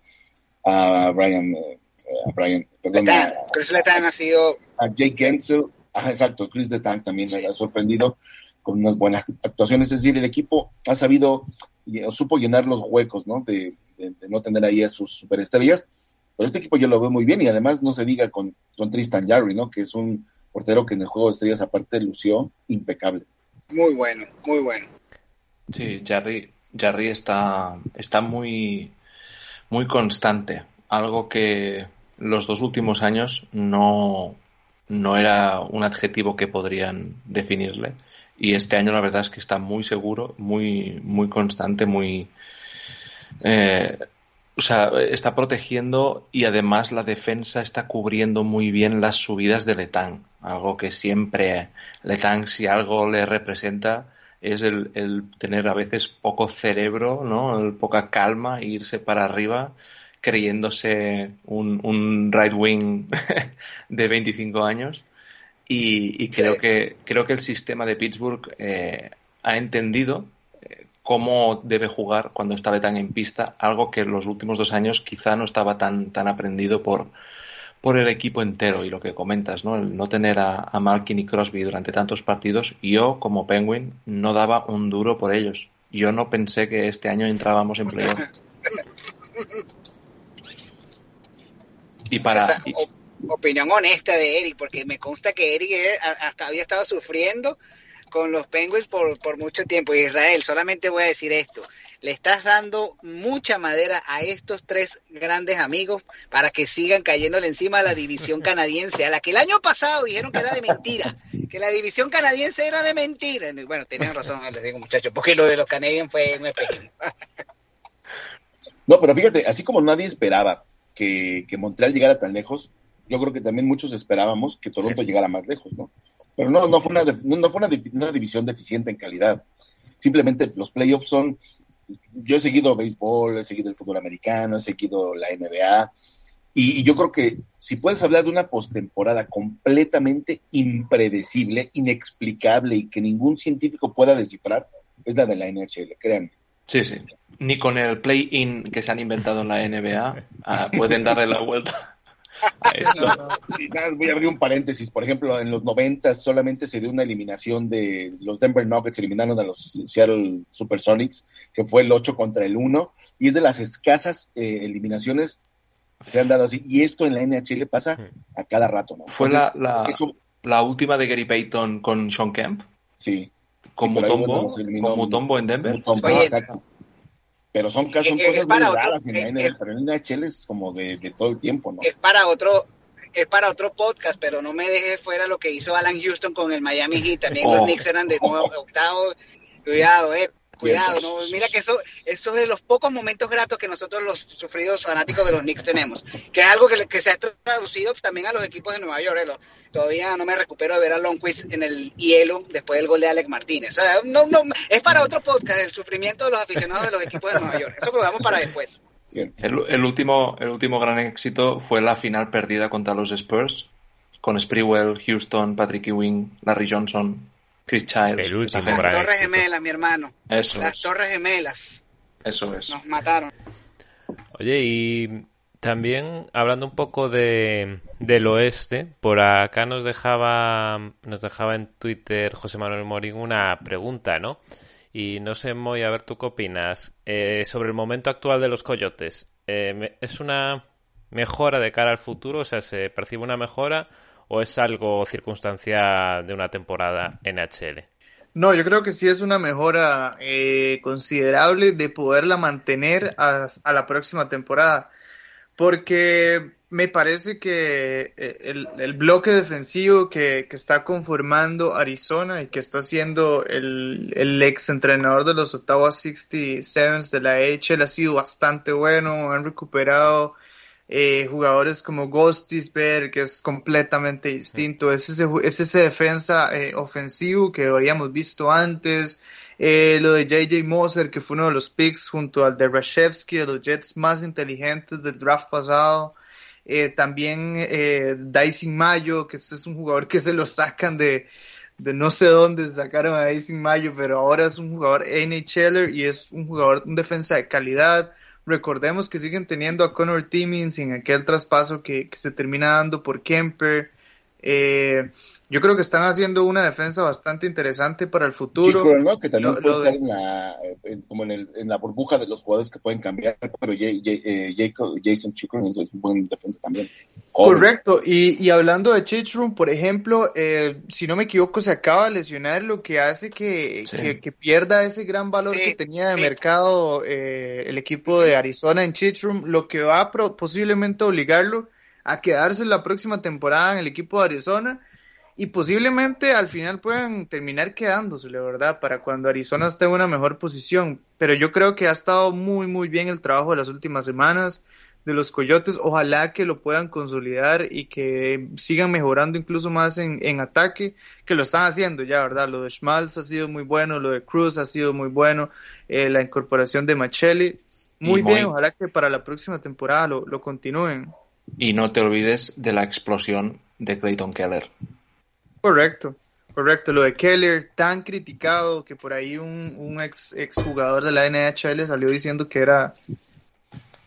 a Brian, eh, a Brian, perdón, a, Chris Letang ha sido... A Jake Gensel, ah, exacto, Chris Letang también sí. ha sorprendido con unas buenas actuaciones. Es decir, el equipo ha sabido, o supo llenar los huecos, ¿no? De, de, de, no tener ahí a sus superestrellas. Pero este equipo yo lo veo muy bien y además no se diga con, con Tristan Jarry, ¿no? Que es un portero que en el juego de estrellas aparte lució impecable. Muy bueno, muy bueno. Sí, Jarry, Jarry está, está muy, muy constante. Algo que los dos últimos años no, no era un adjetivo que podrían definirle. Y este año la verdad es que está muy seguro, muy, muy constante, muy, eh, o sea, está protegiendo y además la defensa está cubriendo muy bien las subidas de Letang, algo que siempre Letang si algo le representa es el, el tener a veces poco cerebro, ¿no? El poca calma, e irse para arriba creyéndose un, un right wing (laughs) de 25 años y, y creo que creo que el sistema de Pittsburgh eh, ha entendido cómo debe jugar cuando está tan en pista, algo que en los últimos dos años quizá no estaba tan, tan aprendido por, por el equipo entero y lo que comentas, ¿no? El no tener a, a Malkin y Crosby durante tantos partidos, yo como Penguin no daba un duro por ellos. Yo no pensé que este año entrábamos en playoff. Y para... Esa, opinión honesta de Eric, porque me consta que Eric hasta había estado sufriendo con los Penguins por, por mucho tiempo. Israel, solamente voy a decir esto. Le estás dando mucha madera a estos tres grandes amigos para que sigan cayéndole encima a la división (laughs) canadiense, a la que el año pasado dijeron que era de mentira, que la división canadiense era de mentira. Bueno, tenían razón, les digo muchachos, porque lo de los Canadiens fue muy pequeño. No, pero fíjate, así como nadie esperaba que, que Montreal llegara tan lejos, yo creo que también muchos esperábamos que Toronto sí. llegara más lejos, ¿no? Pero no, no fue, una, no, fue una, una, división deficiente en calidad. Simplemente los playoffs son. Yo he seguido béisbol, he seguido el fútbol americano, he seguido la NBA. Y, yo creo que si puedes hablar de una postemporada completamente impredecible, inexplicable y que ningún científico pueda descifrar, es la de la NHL, créanme. Sí, sí. Ni con el play-in que se han inventado en la NBA uh, pueden darle la vuelta. Nada, voy a abrir un paréntesis. Por ejemplo, en los 90 solamente se dio una eliminación de los Denver Nuggets, eliminaron a los Seattle Supersonics, que fue el 8 contra el 1, y es de las escasas eh, eliminaciones que se han dado así. Y esto en la NHL pasa a cada rato, ¿no? Fue la, Entonces, la, eso- la última de Gary Payton con Sean Kemp, sí. con Sí, Mutombo, eliminó con Mutombo en Denver. Mutombo, Oye, exacto. Pero son, cosas muy raras eh, pero en la NHL es como de, de todo el tiempo, ¿no? es para otro es para otro podcast, pero no me dejes fuera lo que hizo Alan Houston con el Miami Heat. También Oh. los Knicks eran de nuevo (laughs) octavo. Cuidado, eh. Cuidado, no, mira que eso, eso es de los pocos momentos gratos que nosotros los sufridos fanáticos de los Knicks tenemos, (laughs) que es algo que, que se ha traducido también a los equipos de Nueva York. eh, todavía no me recupero de ver a Longquist en el hielo después del gol de Alec Martínez. O sea, no, no, es para otro podcast, el sufrimiento de los aficionados de los equipos de Nueva York. Eso lo damos para después. El, el último, el último gran éxito fue la final perdida contra los Spurs, con Sprewell, Houston, Patrick Ewing, Larry Johnson, Chris Childs. El último. Las gran Torres éxito. Gemelas, mi hermano. Eso Las es. Torres Gemelas Eso es. nos mataron. Oye, y también hablando un poco de, del oeste, por acá nos dejaba, nos dejaba en Twitter José Manuel Morín una pregunta, ¿no? Y no sé, Moy, a ver tú qué opinas eh, sobre el momento actual de los Coyotes. Eh, ¿es una mejora de cara al futuro? O sea, ¿se percibe una mejora o es algo circunstancia de una temporada NHL? No, yo creo que sí es una mejora eh, considerable de poderla mantener a, la próxima temporada, porque me parece que eh, el, bloque defensivo que, está conformando Arizona y que está siendo el, el ex entrenador de los Ottawa 67s de la AHL ha sido bastante bueno, han recuperado eh, jugadores como Gostisberg, que es completamente distinto, es ese, es ese defensa eh, ofensivo que habíamos visto antes, eh, lo de JJ Moser, que fue uno de los picks junto al de Rashevsky, de los Jets más inteligentes del draft pasado, eh, también eh, Dyson Mayo, que este es un jugador que se lo sacan de, de no sé dónde sacaron a Dyson Mayo, pero ahora es un jugador NHLer y es un jugador, un defensa de calidad. Recordemos que siguen teniendo a Connor Timmins en aquel traspaso que, que se termina dando por Kemper. Eh, yo creo que están haciendo una defensa bastante interesante para el futuro. Chico, ¿no? Que también Lo- puede lo de- estar en la, en- como en, el, en la burbuja de los jugadores que pueden cambiar, pero J- J- eh, Jacob- Jason Chikrin es, un buen defensa también. Joven. Correcto, y, y hablando de Chichroom, por ejemplo, eh, si no me equivoco, se acaba de lesionar, lo que hace que, Sí. que, que pierda ese gran valor Sí, que tenía de sí. mercado eh, el equipo de Arizona en Chichroom, lo que va a pro- posiblemente obligarlo a quedarse en la próxima temporada en el equipo de Arizona y posiblemente al final puedan terminar quedándose, la verdad, para cuando Arizona esté en una mejor posición. Pero yo creo que ha estado muy, muy bien el trabajo de las últimas semanas de los Coyotes. Ojalá que lo puedan consolidar y que sigan mejorando incluso más en, en ataque, que lo están haciendo ya, ¿verdad? Lo de Schmaltz ha sido muy bueno, lo de Cruz ha sido muy bueno, eh, la incorporación de Machelli. Muy Y bien, ojalá que para la próxima temporada lo, lo continúen. Y no te olvides de la explosión de Clayton Keller. Correcto, correcto. Lo de Keller, tan criticado que por ahí un, un ex, ex jugador de la NHL salió diciendo que era,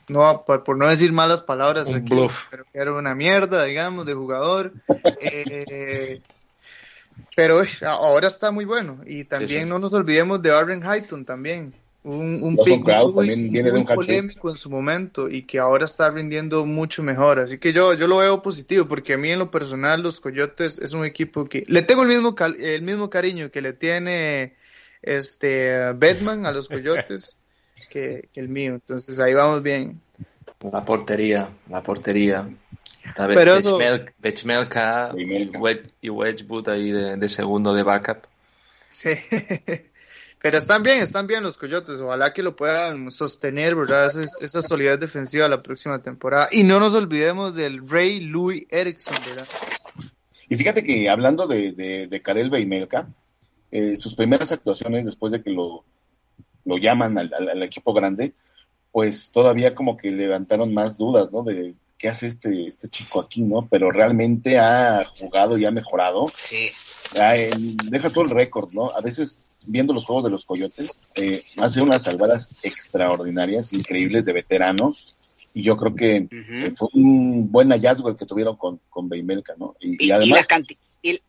no, por, por no decir malas palabras, Un aquí, bluff. pero que era una mierda, digamos, de jugador. (laughs) Eh, pero ahora está muy bueno. Y también sí. no nos olvidemos de Aaron Highton también. Un, un pick Krause muy, también viene de muy un hat-trick. polémico en su momento y que ahora está rindiendo mucho mejor. Así que yo, yo lo veo positivo porque a mí en lo personal los Coyotes es un equipo que le tengo el mismo, cal- el mismo cariño que le tiene este Batman a los (laughs) Coyotes que, que el mío. Entonces ahí vamos bien. La portería, la portería. Está Be- Pero eso- Bechmel- Bechmelka y, Bechmelka. Wedge- y Wedgwood ahí de, de segundo de backup. Sí. (laughs) Pero están bien, están bien los Coyotes. Ojalá que lo puedan sostener, ¿verdad? Esa, esa solidez defensiva la próxima temporada. Y no nos olvidemos del Rey Louis Erickson, ¿verdad? Y fíjate que hablando de, de, de Karel Veimelka, eh, sus primeras actuaciones después de que lo, lo llaman al, al- al equipo grande, pues todavía como que levantaron más dudas, ¿no? De qué hace este, este chico aquí, ¿no? Pero realmente ha jugado y ha mejorado. Sí. Ah, eh, deja todo el récord, ¿no? A veces, viendo los juegos de los Coyotes, eh, hace unas salvadas extraordinarias, increíbles de veterano, Y yo creo que fue un buen hallazgo el que tuvieron con, con Beimelka, ¿no? Y, además... Y,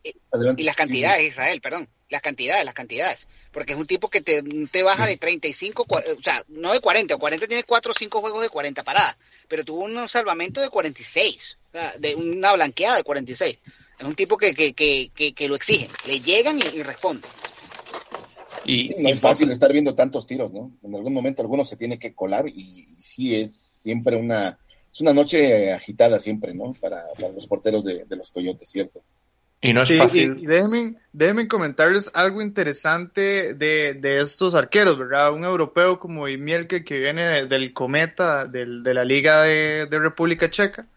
las cantidades, Israel, perdón, las cantidades, las cantidades, porque es un tipo que te, te baja de 35, o sea, no de 40, o 40 tiene 4 o 5 juegos de 40 paradas, pero tuvo un salvamento de 46, o sea, de una blanqueada de 46. Es un tipo que, que, que, que, lo exigen, le llegan y, responden. Y, no es fácil estar viendo tantos tiros, ¿no? En algún momento alguno se tiene que colar y, sí es siempre una, es una noche agitada siempre, ¿no? Para, para los porteros de, de los Coyotes, ¿cierto? Y no es fácil. Y, déjenme, comentarles algo interesante de, de, estos arqueros, ¿verdad? Un europeo como Imielke que viene del Cometa, del, de la Liga de, de República Checa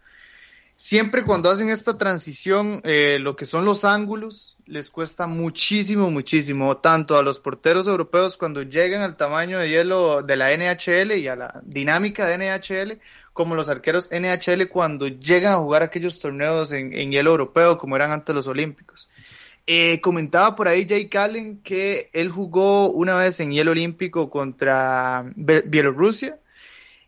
siempre cuando hacen esta transición, eh, lo que son los ángulos, les cuesta muchísimo, muchísimo, tanto a los porteros europeos cuando llegan al tamaño de hielo de la NHL y a la dinámica de NHL, como los arqueros NHL cuando llegan a jugar aquellos torneos en, hielo europeo como eran antes los olímpicos. Eh, comentaba por ahí Jay Callen que él jugó una vez en hielo olímpico contra Bielorrusia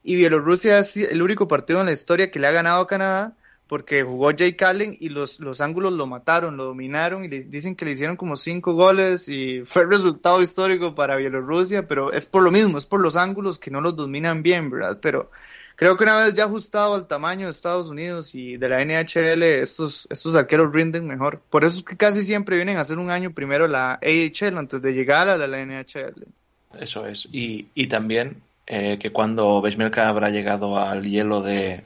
y Bielorrusia es el único partido en la historia que le ha ganado a Canadá porque jugó Jay Callen y los, los ángulos lo mataron, lo dominaron y le, dicen que le hicieron como cinco goles y fue el resultado histórico para Bielorrusia, pero es por lo mismo, es por los ángulos que no los dominan bien, ¿verdad? Pero creo que una vez ya ajustado al tamaño de Estados Unidos y de la NHL, estos, estos arqueros rinden mejor. Por eso es que casi siempre vienen a hacer un año primero la AHL antes de llegar a la, NHL. Eso es. Y, y también eh, que cuando Besmelka habrá llegado al hielo de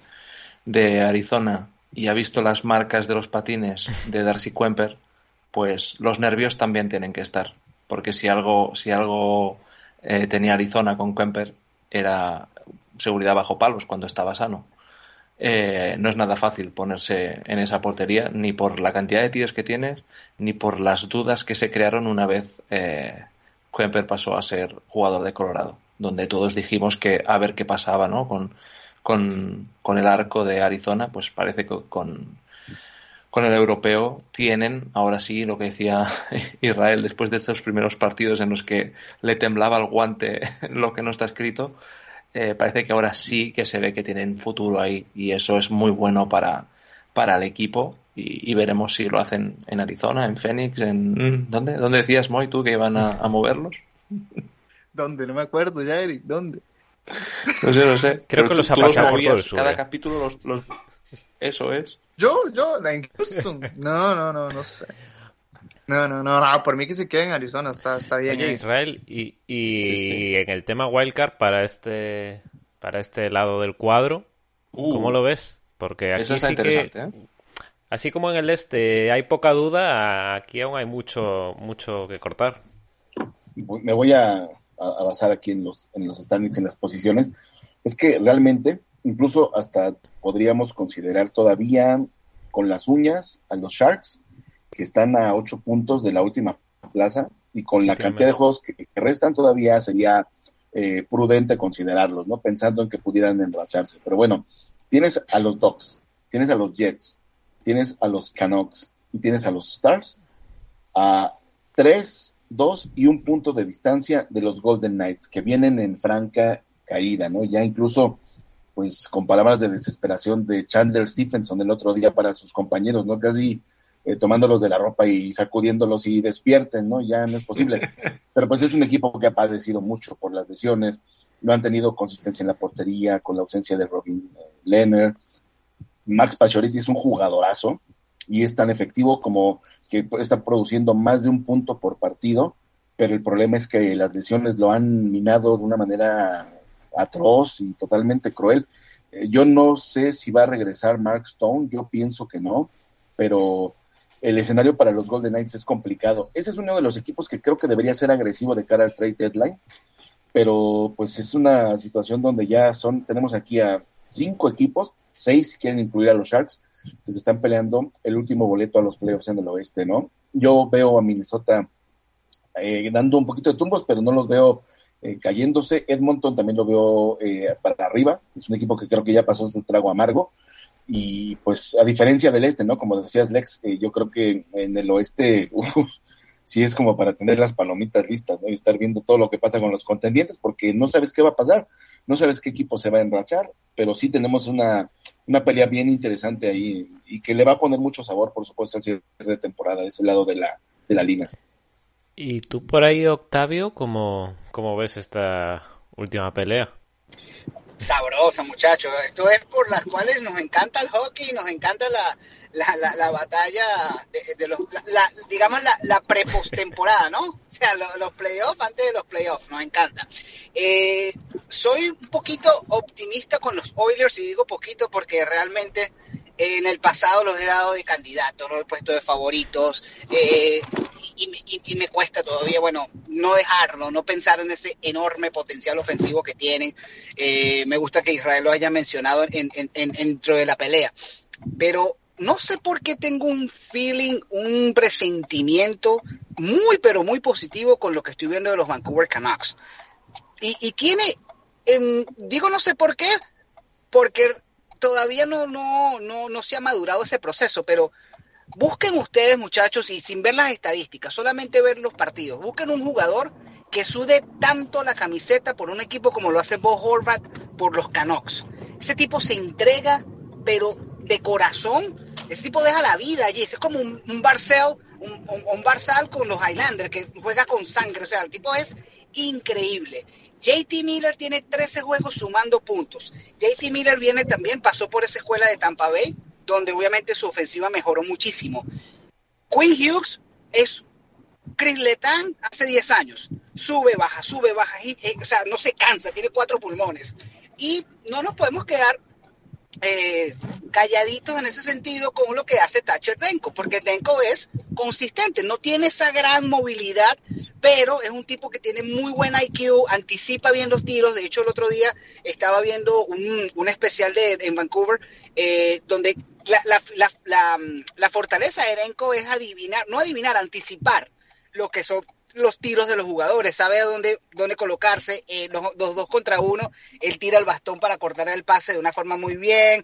de Arizona y ha visto las marcas de los patines de Darcy Kemper, pues los nervios también tienen que estar. Porque si algo, si algo eh, tenía Arizona con Kemper era seguridad bajo palos cuando estaba sano. Eh, no es nada fácil ponerse en esa portería, ni por la cantidad de tiros que tienes, ni por las dudas que se crearon una vez eh, pasó a ser jugador de Colorado, donde todos dijimos que a ver qué pasaba ¿no? con, con, con el arco de Arizona, pues parece que con, con el europeo tienen, ahora sí, lo que decía (laughs) Israel, después de estos primeros partidos en los que le temblaba el guante (laughs) lo que no está escrito, eh, parece que ahora sí que se ve que tienen futuro ahí y eso es muy bueno para, para el equipo y, veremos si lo hacen en Arizona, en Phoenix, en... Mm. ¿Dónde? ¿Dónde decías, Moy, tú que iban a, a moverlos? (laughs) ¿Dónde? No me acuerdo ya, Eric, ¿dónde? No sé, no sé. (laughs) Creo que los ha pasado por todo el sur. Cada ¿eh? capítulo los, Eso es. Yo, yo, la Houston. No, no, no, no sé. No, no, no, no, por mí que se quede en Arizona, está, está bien. Oye, Israel, y, y en el tema Wildcard para este, para este lado del cuadro, ¿cómo uh. lo ves? Porque aquí sí que, ¿eh? así como en el este hay poca duda, aquí aún hay mucho, mucho que cortar. Me voy a a, basar aquí en los, en los standings, en las posiciones, es que realmente, incluso hasta podríamos considerar todavía con las uñas a los Sharks, que están a ocho puntos de la última plaza, y con la cantidad de juegos que, restan todavía sería eh, prudente considerarlos, ¿no? Pensando en que pudieran enracharse. Pero bueno, tienes a los Ducks, tienes a los Jets, tienes a los Canucks y tienes a los Stars, a tres dos y un punto de distancia de los Golden Knights, que vienen en franca caída, ¿no? Ya incluso, pues, con palabras de desesperación de Chandler Stephenson el otro día para sus compañeros, ¿no? Casi eh, tomándolos de la ropa y sacudiéndolos y despierten, ¿no? Ya no es posible. (laughs) Pero pues es un equipo que ha padecido mucho por las lesiones, no han tenido consistencia en la portería, con la ausencia de Robin eh, Lehner. Max Pacioretty es un jugadorazo y es tan efectivo como que está produciendo más de un punto por partido, pero el problema es que las lesiones lo han minado de una manera atroz y totalmente cruel. Eh, yo no sé si va a regresar Mark Stone, yo pienso que no, pero el escenario para los Golden Knights es complicado. Ese es uno de los equipos que creo que debería ser agresivo de cara al trade deadline, pero pues es una situación donde ya son, tenemos aquí a cinco equipos, seis si quieren incluir a los Sharks, que se están peleando el último boleto a los playoffs en el oeste, ¿no? Yo veo a Minnesota eh, dando un poquito de tumbos, pero no los veo eh, cayéndose. Edmonton también lo veo eh, para arriba, es un equipo que creo que ya pasó su trago amargo. Y pues a diferencia del este, ¿no? Como decías, Lex, yo creo que en el oeste (laughs) sí es como para tener las palomitas listas, ¿no? Y estar viendo todo lo que pasa con los contendientes, porque no sabes qué va a pasar, no sabes qué equipo se va a enrachar, pero sí tenemos una, una pelea bien interesante ahí y que le va a poner mucho sabor, por supuesto, al cierre de temporada, de ese lado de la, de la liga. ¿Y tú por ahí, Octavio, cómo, cómo ves esta última pelea? Sabrosa, muchachos. Esto es por las cuales nos encanta el hockey, nos encanta la, la, la, la batalla de, de los, la, digamos, la, la prepostemporada, ¿no? O sea, los, los playoffs antes de los playoffs, nos encanta. Eh, soy un poquito optimista con los Oilers y digo poquito porque realmente en el pasado los he dado de candidatos, los he puesto de favoritos eh, y, y, y, me cuesta todavía, bueno, no dejarlo, no pensar en ese enorme potencial ofensivo que tienen. Eh, me gusta que Israel lo haya mencionado en, en, en, dentro de la pelea, pero no sé por qué tengo un feeling, un presentimiento muy, pero muy positivo con lo que estoy viendo de los Vancouver Canucks. Y, tiene, eh, digo no sé por qué, porque todavía no, no, no, no se ha madurado ese proceso, pero busquen ustedes, muchachos, y sin ver las estadísticas, solamente ver los partidos, busquen un jugador que sude tanto la camiseta por un equipo como lo hace Bo Horvat por los Canucks. Ese tipo se entrega, pero de corazón, ese tipo deja la vida allí, es como un, un Barcel, un, un, con los Highlanders, que juega con sangre, o sea, el tipo es increíble. JT Miller tiene 13 juegos sumando puntos. JT Miller viene también, pasó por esa escuela de Tampa Bay, donde obviamente su ofensiva mejoró muchísimo. Quinn Hughes es Chris Letang hace 10 años. Sube, baja, sube, baja, eh, o sea, no se cansa, tiene cuatro pulmones. Y no nos podemos quedar eh, calladitos en ese sentido con lo que hace Thatcher Denko, porque Denko es consistente, no tiene esa gran movilidad, pero es un tipo que tiene muy buen IQ, anticipa bien los tiros. De hecho, el otro día estaba viendo un, un especial de, en Vancouver eh, donde la, la, la, la, la fortaleza de Denko es adivinar, no adivinar, anticipar lo que son los tiros de los jugadores, sabe a dónde, dónde colocarse, eh, los, dos contra uno, él tira el bastón para cortar el pase de una forma muy bien,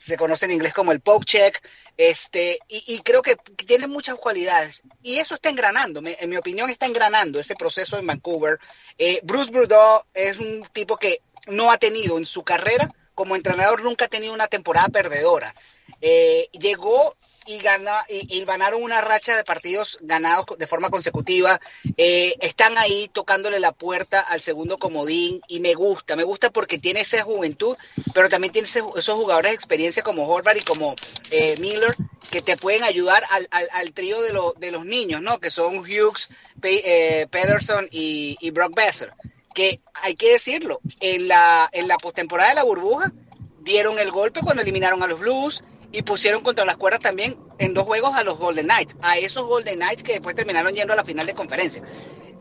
se conoce en inglés como el poke check, este, y, y, creo que tiene muchas cualidades, y eso está engranando, en mi opinión está engranando ese proceso en Vancouver. Eh, Bruce Boudreau es un tipo que no ha tenido en su carrera, como entrenador nunca ha tenido una temporada perdedora. Eh, llegó y, gana, y, ganaron una racha de partidos ganados de forma consecutiva. Eh, están ahí tocándole la puerta al segundo comodín y me gusta, me gusta porque tiene esa juventud, pero también tiene esos jugadores de experiencia como Horvath y como eh, Miller que te pueden ayudar al, al, al trío de, de, los niños, ¿no? Que son Hughes, Pe eh, Pederson y, y Brock Besser. Que hay que decirlo, en la, en la postemporada de la burbuja dieron el golpe cuando eliminaron a los Blues, y pusieron contra las cuerdas también en dos juegos a los Golden Knights, a esos Golden Knights que después terminaron yendo a la final de conferencia.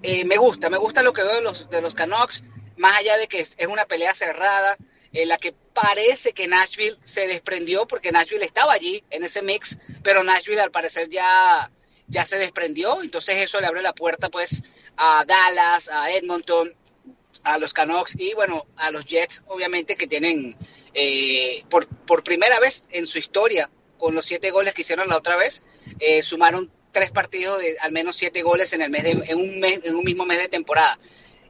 Eh, me gusta, me gusta lo que veo de los, de los Canucks, más allá de que es, es una pelea cerrada, en la que parece que Nashville se desprendió, porque Nashville estaba allí en ese mix, pero Nashville al parecer ya, ya se desprendió, entonces eso le abre la puerta pues a Dallas, a Edmonton, a los Canucks y bueno, a los Jets obviamente que tienen eh, por, por primera vez en su historia, con los siete goles que hicieron la otra vez, eh, sumaron tres partidos de al menos siete goles en el mes de, en un mes, en un mismo mes de temporada.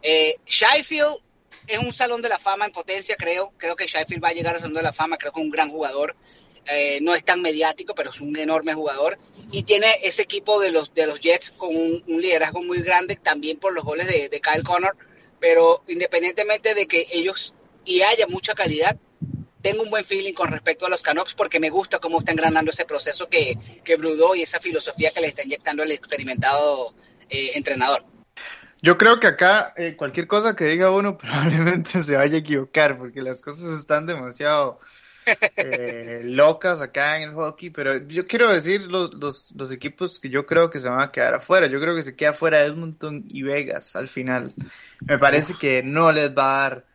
Eh, Sheffield es un salón de la fama en potencia, creo. Creo que Sheffield va a llegar al salón de la fama, creo que es un gran jugador. Eh, no es tan mediático, pero es un enorme jugador. Y tiene ese equipo de los, de los Jets con un, un liderazgo muy grande, también por los goles de, de Kyle Connor. Pero independientemente de que ellos y haya mucha calidad, tengo un buen feeling con respecto a los Canucks porque me gusta cómo está engranando ese proceso que, que Brudó y esa filosofía que le está inyectando el experimentado eh, entrenador. Yo creo que acá eh, cualquier cosa que diga uno (laughs) probablemente se vaya a equivocar porque las cosas están demasiado eh, (laughs) locas acá en el hockey, pero yo quiero decir los, los, los, equipos que yo creo que se van a quedar afuera. Yo creo que se queda afuera Edmonton y Vegas al final. Me parece Uf. que no les va a dar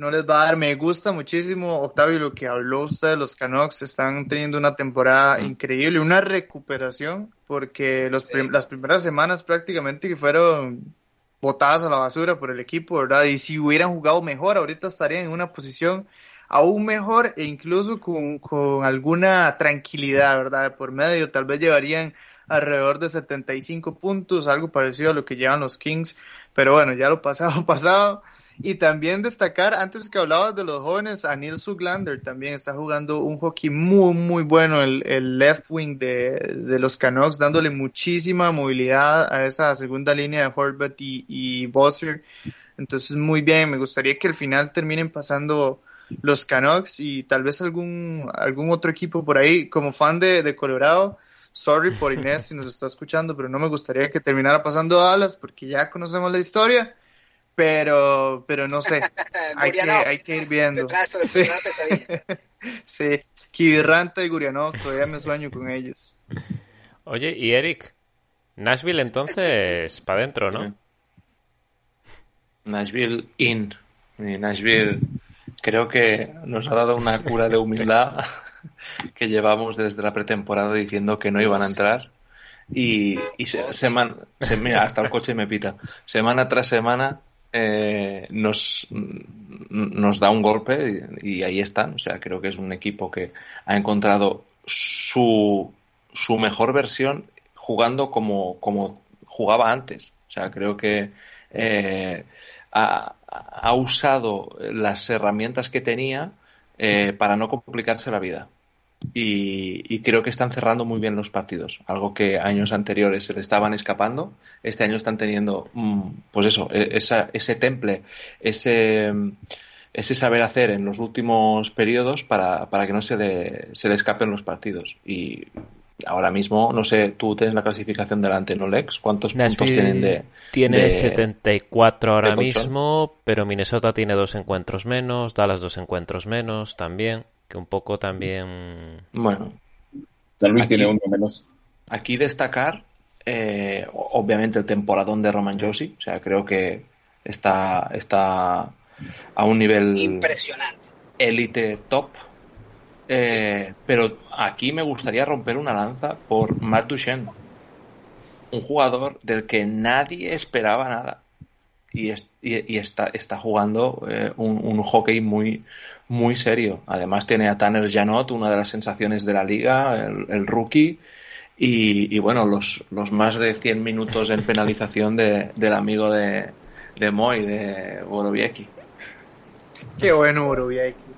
no les va a dar. Me gusta muchísimo, Octavio, lo que habló usted de los Canucks. Están teniendo una temporada increíble, una recuperación, porque los sí. prim las primeras semanas prácticamente que fueron botadas a la basura por el equipo, ¿verdad? Y si hubieran jugado mejor, ahorita estarían en una posición aún mejor e incluso con, con alguna tranquilidad, ¿verdad? Por medio, tal vez llevarían alrededor de 75 puntos, algo parecido a lo que llevan los Kings, pero bueno, ya lo pasado, (laughs) pasado. Y también destacar, antes que hablabas de los jóvenes, a Neil Suglander también está jugando un hockey muy, muy bueno, el, el left wing de, de, los Canucks, dándole muchísima movilidad a esa segunda línea de Horvat y, y Bosser. Entonces, muy bien, me gustaría que al final terminen pasando los Canucks y tal vez algún, algún otro equipo por ahí. Como fan de, de Colorado, sorry por Inés si nos está escuchando, pero no me gustaría que terminara pasando Dallas porque ya conocemos la historia pero, pero no sé, (laughs) hay, que, hay que ir viendo. (laughs) Sí. (laughs) sí, Kibirranta y Gurianov, todavía me sueño con ellos. Oye, y Eric, Nashville entonces, para adentro, ¿no? Nashville in. Nashville creo que nos ha dado una cura de humildad que llevamos desde la pretemporada diciendo que no iban a entrar. Y, y semana, se, mira, hasta el coche me pita. Semana tras semana eh, nos, nos da un golpe y, ahí están. O sea, creo que es un equipo que ha encontrado su, su mejor versión jugando como, como jugaba antes. O sea, creo que eh, ha, usado las herramientas que tenía eh, para no complicarse la vida y, creo que están cerrando muy bien los partidos, algo que años anteriores se le estaban escapando, este año están teniendo, mm, pues eso, e, ese temple, ese, ese saber hacer en los últimos periodos para, para que no se le, se le escapen los partidos. Y ahora mismo, no sé, tú tienes la clasificación delante, ¿no, Lex? ¿Cuántos puntos tienen de...? Tiene 74 ahora mismo, pero Minnesota tiene dos encuentros menos, Dallas dos encuentros menos también que un poco también... Bueno. San Luis tiene uno menos. Aquí destacar, eh, obviamente, el temporadón de Roman Josi. O sea, creo que está, está a un nivel... Impresionante. Élite top. Eh, pero aquí me gustaría romper una lanza por Matt Duchenne. Un jugador del que nadie esperaba nada y, está, está jugando eh, un, hockey muy, muy serio. Además tiene a Tanner Janot, una de las sensaciones de la liga, el, rookie, y, bueno, los, los más de 100 minutos en penalización de, del amigo de, de Moy, de Borowiecki. Qué bueno Borowiecki.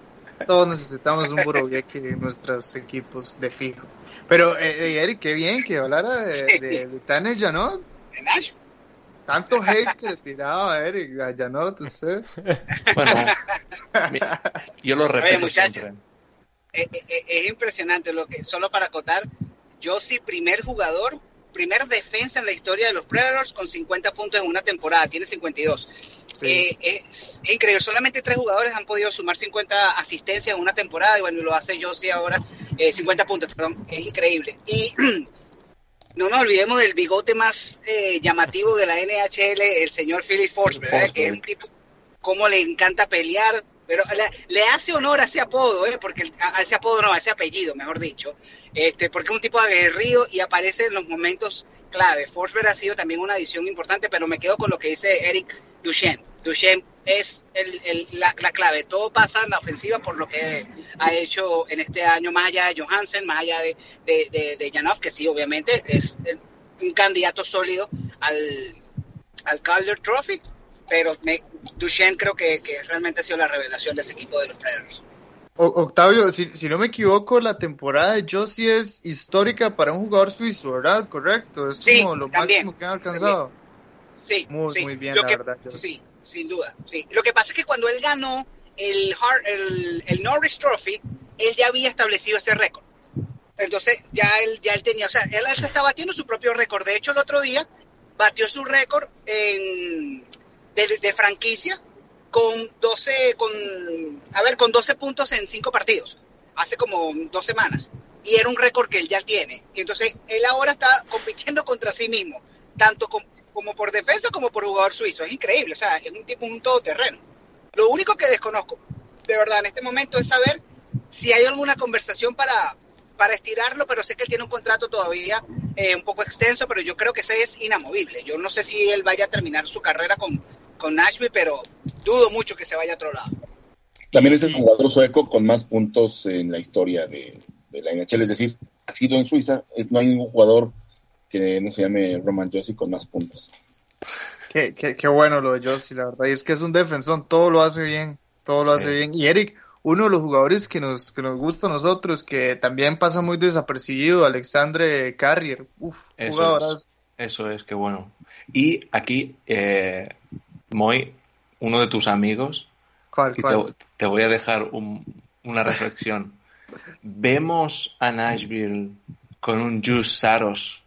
Todos necesitamos un Borowiecki en nuestros equipos de fijo. Pero, eh, Eric, qué bien que hablara de, sí. de, de Tanner Janot. Tanto hate que le tiraba a Eric, no, tú sé. (laughs) Bueno, yo lo repito Oye, muchachos, es, es, es, impresionante lo que, solo para acotar, yo sí primer jugador, primer defensa en la historia de los Predators con 50 puntos en una temporada, tiene 52. Sí. Eh, es, increíble, solamente tres jugadores han podido sumar 50 asistencias en una temporada, y bueno, lo hace Josie ahora, eh, 50 puntos, perdón, es increíble. Y (clears throat) no nos olvidemos del bigote más eh, llamativo de la NHL, el señor Philip Forsberg, que es un tipo como le encanta pelear, pero le, le, hace honor a ese apodo, ¿eh? porque a ese apodo no, a ese apellido, mejor dicho, este, porque es un tipo aguerrido y aparece en los momentos clave. Forsberg ha sido también una adición importante, pero me quedo con lo que dice Eric Duchenne. Duchenne es el, el, la, la, clave. Todo pasa en la ofensiva por lo que ha hecho en este año, más allá de Johansen, más allá de, de, de, de Janov, que sí, obviamente es un candidato sólido al, al Calder Trophy, pero me, Duchenne creo que, que, realmente ha sido la revelación de ese equipo de los Predators. Octavio, si, si, no me equivoco, la temporada de Josie es histórica para un jugador suizo, ¿verdad? Correcto, es sí, como lo también, máximo que han alcanzado. Sí, muy, sí. muy bien, lo la que, verdad. Sí, sin duda, sí. Lo que pasa es que cuando él ganó el, el, el Norris Trophy, él ya había establecido ese récord. Entonces ya él, ya él tenía, o sea, él, él se está batiendo su propio récord. De hecho, el otro día batió su récord en, de, de, franquicia con 12, con, a ver, con 12 puntos en 5 partidos, hace como dos semanas. Y era un récord que él ya tiene. Y entonces él ahora está compitiendo (laughs) contra sí mismo, tanto con, como por defensa como por jugador suizo. Es increíble, o sea, es un tipo, un todoterreno. Lo único que desconozco, de verdad, en este momento es saber si hay alguna conversación para, para estirarlo, pero sé que él tiene un contrato todavía eh, un poco extenso, pero yo creo que ese es inamovible. Yo no sé si él vaya a terminar su carrera con, con Nashville, pero dudo mucho que se vaya a otro lado. También es el jugador sueco con más puntos en la historia de, de la NHL, es decir, ha sido en Suiza, es, no hay ningún jugador que no se llame Roman Josie con más puntos. Qué, qué, qué bueno lo de Josie, la verdad. Y es que es un defensor, todo lo hace bien, todo lo Sí. hace bien. Y Eric, uno de los jugadores que nos, que nos gusta a nosotros, que también pasa muy desapercibido, Alexandre Carrier. Uf, Eso jugadorazo. es, eso es, qué bueno. Y aquí, eh, Moy, uno de tus amigos, ¿Cuál, y cuál? te, te voy a dejar un- una reflexión. ¿Vemos a Nashville con un Juice Saros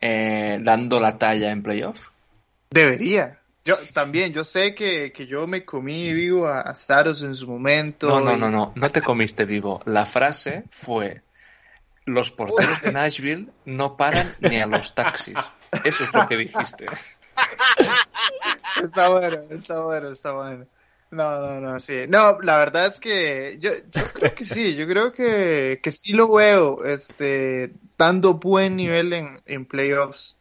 eh, dando la talla en playoff? Debería. Yo también, yo sé que, que yo me comí vivo a, a Staros en su momento. No, no, y- no, no, no te comiste vivo. La frase fue, los porteros de (laughs) Nashville no paran ni a los taxis. Eso es lo que dijiste. (laughs) (laughs) Está bueno, está bueno, está bueno. No, no, no, sí. No, la verdad es que yo, yo creo que sí, yo creo que, que sí lo veo, este, dando buen nivel en, en playoffs.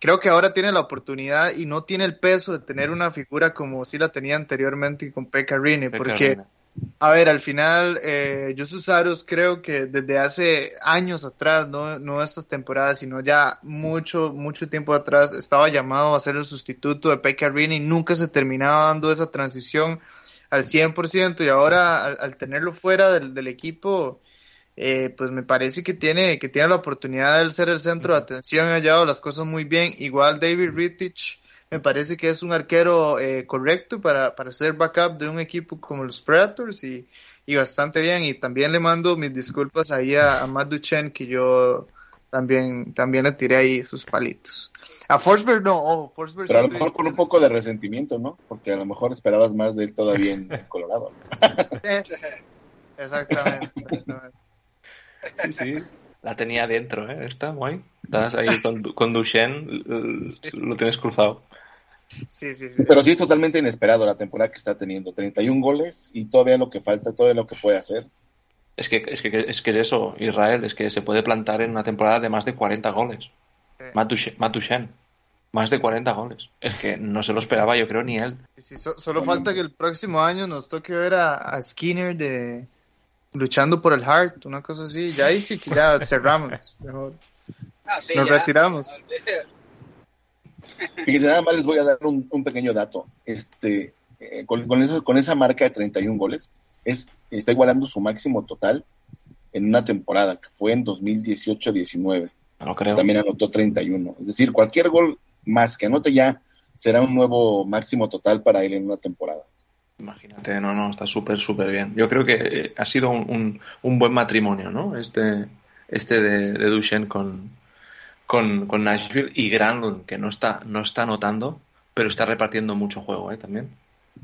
Creo que ahora tiene la oportunidad y no tiene el peso de tener una figura como sí la tenía anteriormente con Pekka porque a ver, al final, eh, Josu Saros creo que desde hace años atrás, no, no estas temporadas, sino ya mucho, mucho tiempo atrás, estaba llamado a ser el sustituto de Pekka y nunca se terminaba dando esa transición al 100% y ahora al, al tenerlo fuera del, del equipo, eh, pues me parece que tiene, que tiene la oportunidad de ser el centro de atención, ha llevado las cosas muy bien, igual David Rittich, me parece que es un arquero eh, correcto para, para ser backup de un equipo como los Predators y, y bastante bien. Y también le mando mis disculpas ahí a, a Matt Duchenne, que yo también, también le tiré ahí sus palitos. A Forsberg no, oh, Forsberg Pero a lo mejor con un poco de resentimiento, ¿no? Porque a lo mejor esperabas más de él todavía en Colorado. (laughs) Exactamente. exactamente. Sí, sí. La tenía dentro, ¿eh? Esta, Moy. Estás ahí con, con Duchenne, lo tienes cruzado. Sí, sí, sí. Pero sí es totalmente inesperado la temporada que está teniendo. 31 goles y todavía lo que falta, todavía lo que puede hacer. Es que, es que es que es eso, Israel, es que se puede plantar en una temporada de más de 40 goles. Matt Duchene, más de 40 goles. Es que no se lo esperaba, yo creo, ni él. Sí, so- solo falta que el próximo año nos toque ver a, a Skinner de luchando por el Heart, una cosa así. Ya ahí sí que ya (laughs) cerramos. Mejor. Ah, sí, Nos ya. retiramos. (laughs) Fíjense, nada más les voy a dar un, un pequeño dato. Este, eh, con, con, eso, con esa marca de 31 goles, es, está igualando su máximo total en una temporada, que fue en 2018-19. No creo. También anotó 31. Es decir, cualquier gol más que anote ya será un nuevo máximo total para él en una temporada. Imagínate, no, no, está súper, súper bien. Yo creo que eh, ha sido un, un, buen matrimonio, ¿no? Este, este de, de Duchenne con, con, con Nashville y Granlund, que no está, no está anotando, pero está repartiendo mucho juego, ¿eh? También.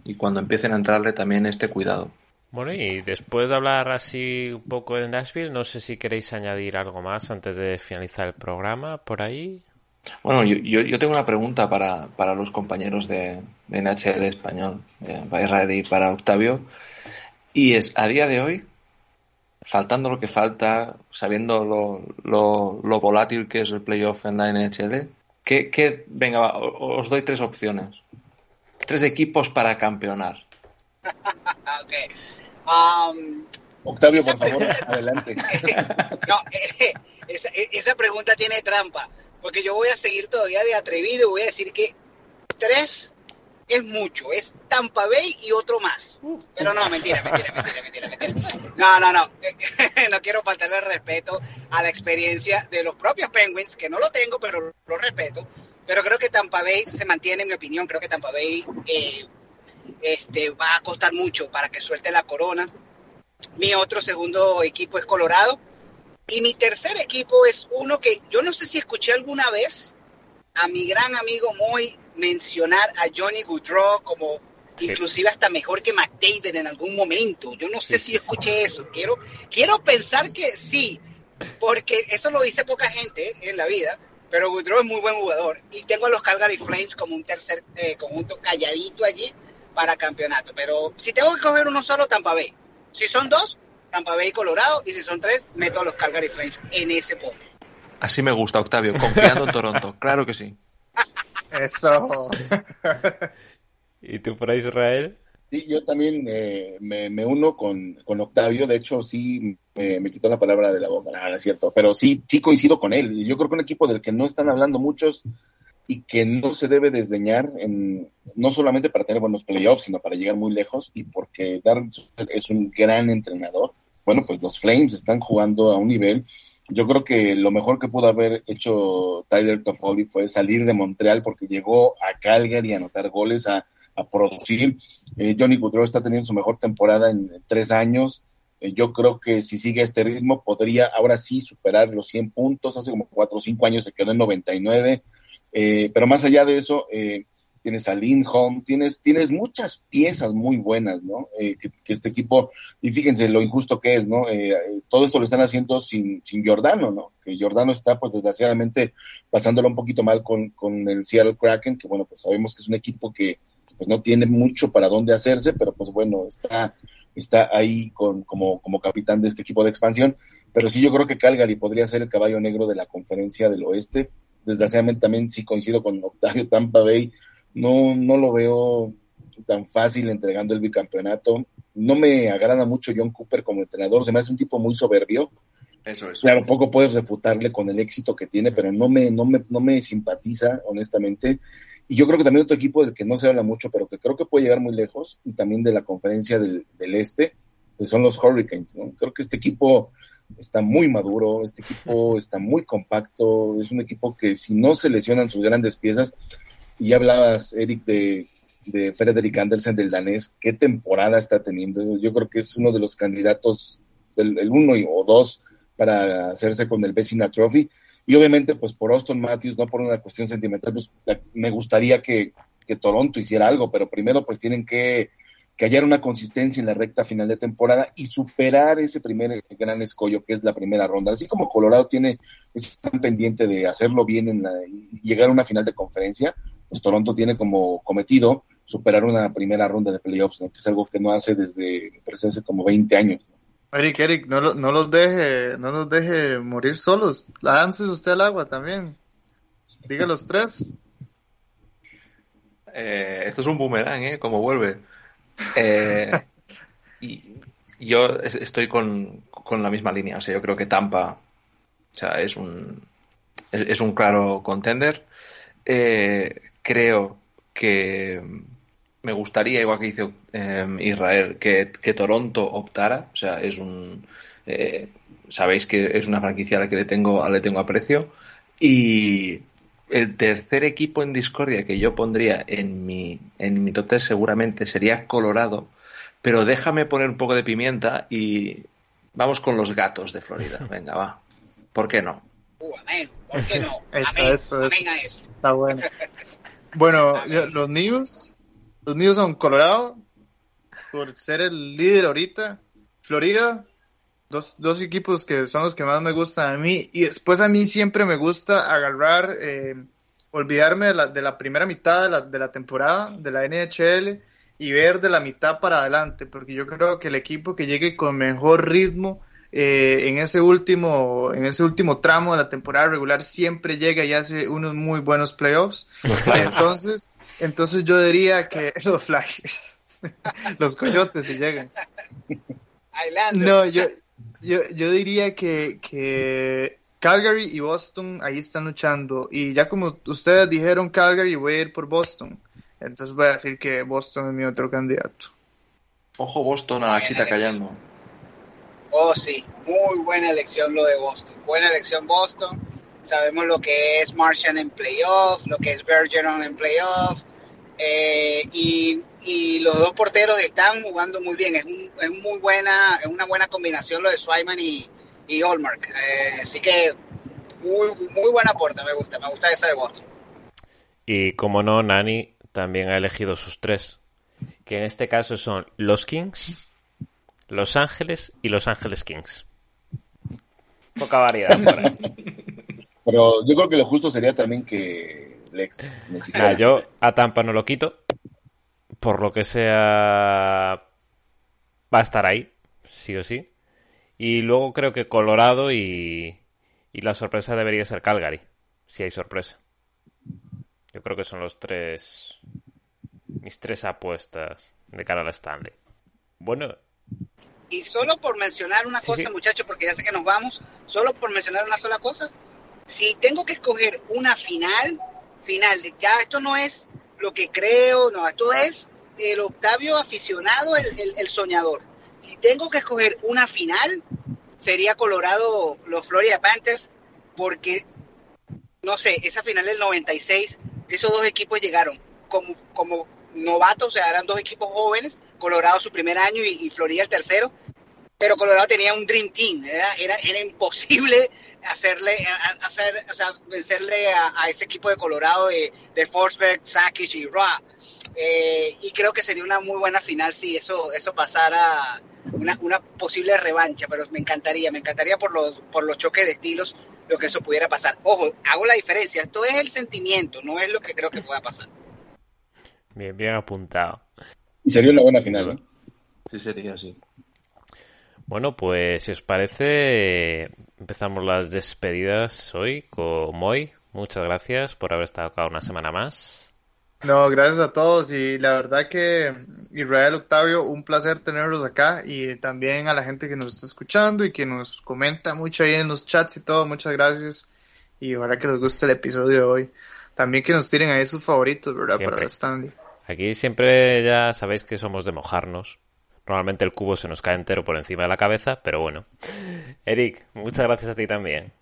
Y cuando empiecen a entrarle también este cuidado. Bueno, y después de hablar así un poco de Nashville, no sé si queréis añadir algo más antes de finalizar el programa por ahí. Bueno, yo, yo, yo tengo una pregunta para, para los compañeros de, de NHL español, eh, para Israel y para Octavio. Y es, a día de hoy, faltando lo que falta, sabiendo lo, lo, lo volátil que es el playoff en la NHL, ¿qué, qué- venga, va, os doy tres opciones. Tres equipos para campeonar. Ah, (laughs) ok. Um, Octavio, por favor, adelante. (laughs) no, esa, esa pregunta tiene trampa, porque yo voy a seguir todavía de atrevido y voy a decir que tres es mucho, es Tampa Bay y otro más. Pero no, mentira, mentira, mentira, mentira, mentira. No, no, no. (laughs) no quiero faltarle el respeto a la experiencia de los propios Penguins, que no lo tengo, pero lo respeto. Pero creo que Tampa Bay se mantiene, en mi opinión, creo que Tampa Bay eh, este, va a costar mucho para que suelte la corona. Mi otro segundo equipo es Colorado. Y mi tercer equipo es uno que yo no sé si escuché alguna vez a mi gran amigo Moy mencionar a Johnny Goodrow como Sí. inclusive hasta mejor que McDavid en algún momento. Yo no sé si escuché eso. Quiero, quiero pensar que sí, porque eso lo dice poca gente eh, en la vida, pero Goodrow es muy buen jugador. Y tengo a los Calgary Flames como un tercer eh, conjunto calladito allí para campeonato. Pero si tengo que coger uno solo, Tampa Bay. Si son dos, Tampa Bay y Colorado. Y si son tres, meto a los Calgary Flames en ese pote. Así me gusta, Octavio, confiando en Toronto. (laughs) Claro que sí. Eso. (laughs) ¿Y tú por ahí, Israel? Sí, yo también eh, me, me, uno con, con, Octavio. De hecho, sí me, me quitó la palabra de la boca, no, es cierto. Pero sí, sí coincido con él. Yo creo que un equipo del que no están hablando muchos y que no se debe desdeñar, en, no solamente para tener buenos playoffs, sino para llegar muy lejos y porque Darren es un gran entrenador. Bueno, pues los Flames están jugando a un nivel. Yo creo que lo mejor que pudo haber hecho Tyler Toffoli fue salir de Montreal porque llegó a Calgary a anotar goles, a, a producir. Eh, Johnny Goodrow está teniendo su mejor temporada en, tres años. Eh, yo creo que si sigue este ritmo podría ahora sí superar los 100 puntos. Hace como cuatro o cinco años se quedó en 99. Eh, pero más allá de eso, eh, tienes a Lindholm, tienes, tienes muchas piezas muy buenas, ¿no? Eh, que, este equipo, y fíjense lo injusto que es, ¿no? todo esto lo están haciendo sin, sin Giordano, ¿no? Que Giordano está, pues, desgraciadamente pasándolo un poquito mal con, con el Seattle Kraken, que bueno, pues sabemos que es un equipo que pues no tiene mucho para dónde hacerse, pero pues bueno, está, está ahí con, como, como capitán de este equipo de expansión. Pero sí yo creo que Calgary podría ser el caballo negro de la conferencia del oeste desgraciadamente también sí coincido con Octavio Tampa Bay, no, no lo veo tan fácil entregando el bicampeonato. No me agrada mucho John Cooper como entrenador, se me hace un tipo muy soberbio. Eso es. Claro, poco puedes refutarle con el éxito que tiene, pero no me, no me, no me simpatiza, honestamente. Y yo creo que también otro equipo del que no se habla mucho, pero que creo que puede llegar muy lejos, y también de la conferencia del, del Este, pues son los Hurricanes, ¿no? Creo que este equipo está muy maduro, este equipo (laughs) está muy compacto, es un equipo que si no se lesionan sus grandes piezas, y hablabas, Eric, de, de Frederick Andersen del danés, qué temporada está teniendo, yo creo que es uno de los candidatos, del, el uno o dos, para hacerse con el Vecina Trophy, y obviamente pues por Austin Matthews, no por una cuestión sentimental, pues me gustaría que, que Toronto hiciera algo, pero primero pues tienen que que hallar una consistencia en la recta final de temporada y superar ese primer gran escollo que es la primera ronda. Así como Colorado tiene ese tan pendiente de hacerlo bien en la, y llegar a una final de conferencia, pues Toronto tiene como cometido superar una primera ronda de playoffs, que es algo que no hace desde, me hace como 20 años. Eric, Eric, no, no los deje, no los deje morir solos. Lance usted al agua también. Diga los tres. (laughs) Eh, esto es un boomerang, ¿eh? Como vuelve. Eh, y yo estoy con, la misma línea. O sea, yo creo que Tampa o sea, es un es, un claro contender. Eh, creo que me gustaría, igual que hizo em, Israel, que, Toronto optara. O sea, es un eh, sabéis que es una franquicia a la que le tengo, le tengo aprecio. Y el tercer equipo en discordia que yo pondría en mi, en mi top seguramente sería Colorado, pero déjame poner un poco de pimienta y vamos con los gatos de Florida. (laughs) Venga, va. ¿Por qué no? Uh, amén. ¿Por qué no? (laughs) eso, eso, eso. Está bueno. Bueno, los míos, los míos son Colorado, por ser el líder ahorita, Florida, Dos, dos, equipos que son los que más me gustan a mí. Y después a mí siempre me gusta agarrar, eh, olvidarme de la, de la, primera mitad de la, de la temporada de la NHL y ver de la mitad para adelante, porque yo creo que el equipo que llegue con mejor ritmo eh, en ese último en ese último tramo de la temporada regular siempre llega y hace unos muy buenos playoffs. Entonces, entonces yo diría que (laughs) los Flyers, (laughs) los Coyotes si llegan. No, yo, yo, yo diría que, que Calgary y Boston ahí están luchando. Y ya como ustedes dijeron Calgary, voy a ir por Boston. Entonces voy a decir que Boston es mi otro candidato. Ojo Boston a la chita callando. Oh, sí, muy buena elección lo de Boston. Buena elección Boston. Sabemos lo que es Martian en playoff, lo que es Bergeron en playoff. Eh, y los dos porteros están jugando muy bien. Es, un, es muy buena, es una buena combinación lo de Swayman y, y Hallmark. Eh, así que muy, muy buena puerta, me gusta, me gusta esa de Boston. Y como no, Nani también ha elegido sus tres, que en este caso son los Kings, Los Ángeles y Los Ángeles Kings. Poca variedad (laughs) Pero yo creo que lo justo sería también que Lex. (laughs) yo a Tampa no lo quito, por lo que sea, va a estar ahí, sí o sí. Y luego creo que Colorado y, y la sorpresa debería ser Calgary, si hay sorpresa. Yo creo que son los tres, mis tres apuestas de cara a la Stanley. Bueno. Y solo por mencionar una cosa, muchachos, porque ya sé que nos vamos, solo por mencionar una sola cosa, si tengo que escoger una final, final, ya esto no es lo que creo, no, esto es el Octavio aficionado, el, el soñador. Si tengo que escoger una final, sería Colorado, los Florida Panthers, porque, no sé, esa final del 96, esos dos equipos llegaron como, como novatos, o sea, eran dos equipos jóvenes, Colorado su primer año y, Florida el tercero, pero Colorado tenía un Dream Team, era, imposible (laughs) hacerle, hacer, o sea, vencerle a, ese equipo de Colorado de, de Forsberg, Sakic y Ra. Eh, y creo que sería una muy buena final si eso, eso pasara, una, una posible revancha, pero me encantaría, me encantaría por los, por los choques de estilos lo que eso pudiera pasar. Ojo, hago la diferencia, esto es el sentimiento, no es lo que creo que pueda pasar. Bien, bien apuntado. Y sería una buena final, ¿no? Sí, sería, sí. Bueno, pues si os parece, empezamos las despedidas hoy con Moy. Muchas gracias por haber estado acá una semana más. No, gracias a todos y la verdad que Israel Octavio, un placer tenerlos acá y también a la gente que nos está escuchando y que nos comenta mucho ahí en los chats y todo, muchas gracias y ojalá que les guste el episodio de hoy. También que nos tiren ahí sus favoritos, ¿verdad? Para Stanley. Aquí siempre ya sabéis que somos de mojarnos. Normalmente el cubo se nos cae entero por encima de la cabeza, pero bueno. Eric, muchas gracias a ti también.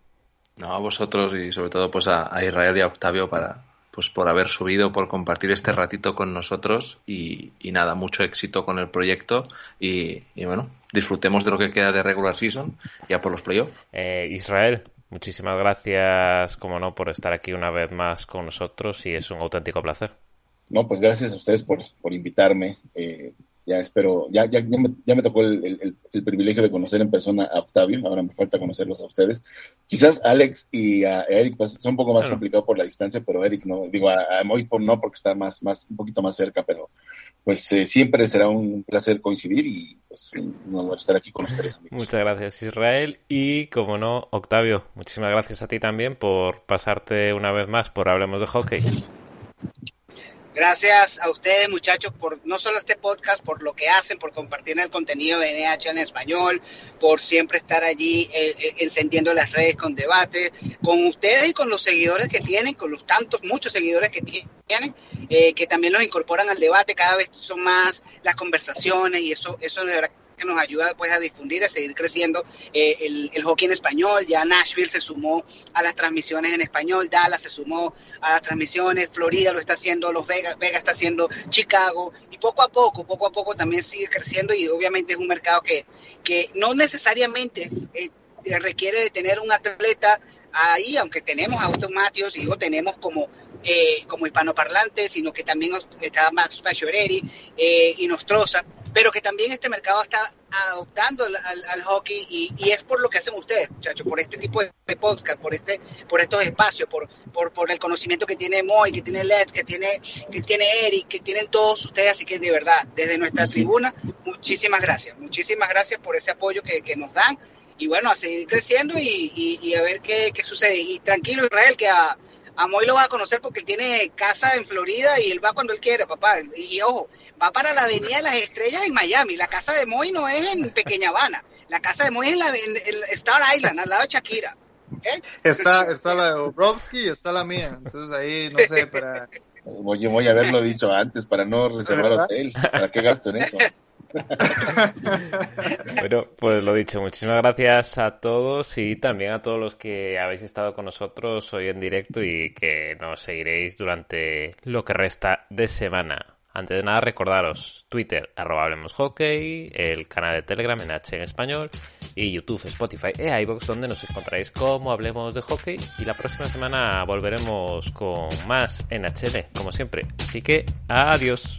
No, a vosotros y sobre todo pues a, Israel y a Octavio para pues por haber subido, por compartir este ratito con nosotros y, nada, mucho éxito con el proyecto y, bueno, disfrutemos de lo que queda de regular season ya por los playoffs. Eh, Israel, muchísimas gracias, como no, por estar aquí una vez más con nosotros y es un auténtico placer. No, pues gracias a ustedes por, por invitarme. Eh, ya espero, ya, ya, ya, me, tocó el, el, privilegio de conocer en persona a Octavio, ahora me falta conocerlos a ustedes. Quizás Alex y a Eric pues, son un poco más complicados por la distancia, pero Eric no, digo, a, a Moy no porque está más, más, un poquito más cerca, pero pues eh, siempre será un placer coincidir y pues un estar aquí con ustedes. Muchas gracias Israel y como no, Octavio, muchísimas gracias a ti también por pasarte una vez más por Hablemos de Hockey. Gracias a ustedes, muchachos, por no solo este podcast, por lo que hacen, por compartir el contenido de NH en español, por siempre estar allí eh, eh, encendiendo las redes con debate, con ustedes y con los seguidores que tienen, con los tantos, muchos seguidores que tienen, eh, que también los incorporan al debate, cada vez son más las conversaciones y eso, eso de verdad nos ayuda pues a difundir, a seguir creciendo eh, el, hockey en español. Ya Nashville se sumó a las transmisiones en español, Dallas se sumó a las transmisiones, Florida lo está haciendo, Los Vegas, Vegas está haciendo Chicago y poco a poco, poco a poco también sigue creciendo y obviamente es un mercado que, que no necesariamente eh, requiere de tener un atleta ahí, aunque tenemos a Automatios, digo, tenemos como eh, como hispanoparlantes, sino que también está Max Pachoreri eh, y Nostroza, pero que también este mercado está adoptando al, hockey y, es por lo que hacen ustedes, muchachos, por este tipo de podcast, por este, por estos espacios, por, por, por el conocimiento que tiene Moy, que tiene Led, que tiene, que tiene Eric, que tienen todos ustedes, así que de verdad, desde nuestra tribuna, muchísimas gracias, muchísimas gracias por ese apoyo que, nos dan y bueno, a seguir creciendo y, a ver qué, qué, sucede. Y tranquilo Israel, que a, a Moy lo va a conocer porque él tiene casa en Florida y él va cuando él quiere, papá. Y, ojo, va para la Avenida de las Estrellas en Miami. La casa de Moy no es en Pequeña Habana. La casa de Moy es en, la, Star Island, al lado de Shakira. Está, está la de Obrovsky y está la mía. Entonces ahí, no sé, para... Voy, voy a haberlo dicho antes para no reservar hotel. ¿Para qué gasto en eso? (laughs) bueno, pues lo dicho, muchísimas gracias a todos y también a todos los que habéis estado con nosotros hoy en directo y que nos seguiréis durante lo que resta de semana. Antes de nada, recordaros Twitter, arroba Hablemos Hockey, el canal de Telegram en H en español y YouTube, Spotify e iVoox, donde nos encontraréis como Hablemos de Hockey. Y la próxima semana volveremos con más en como siempre. Así que, adiós.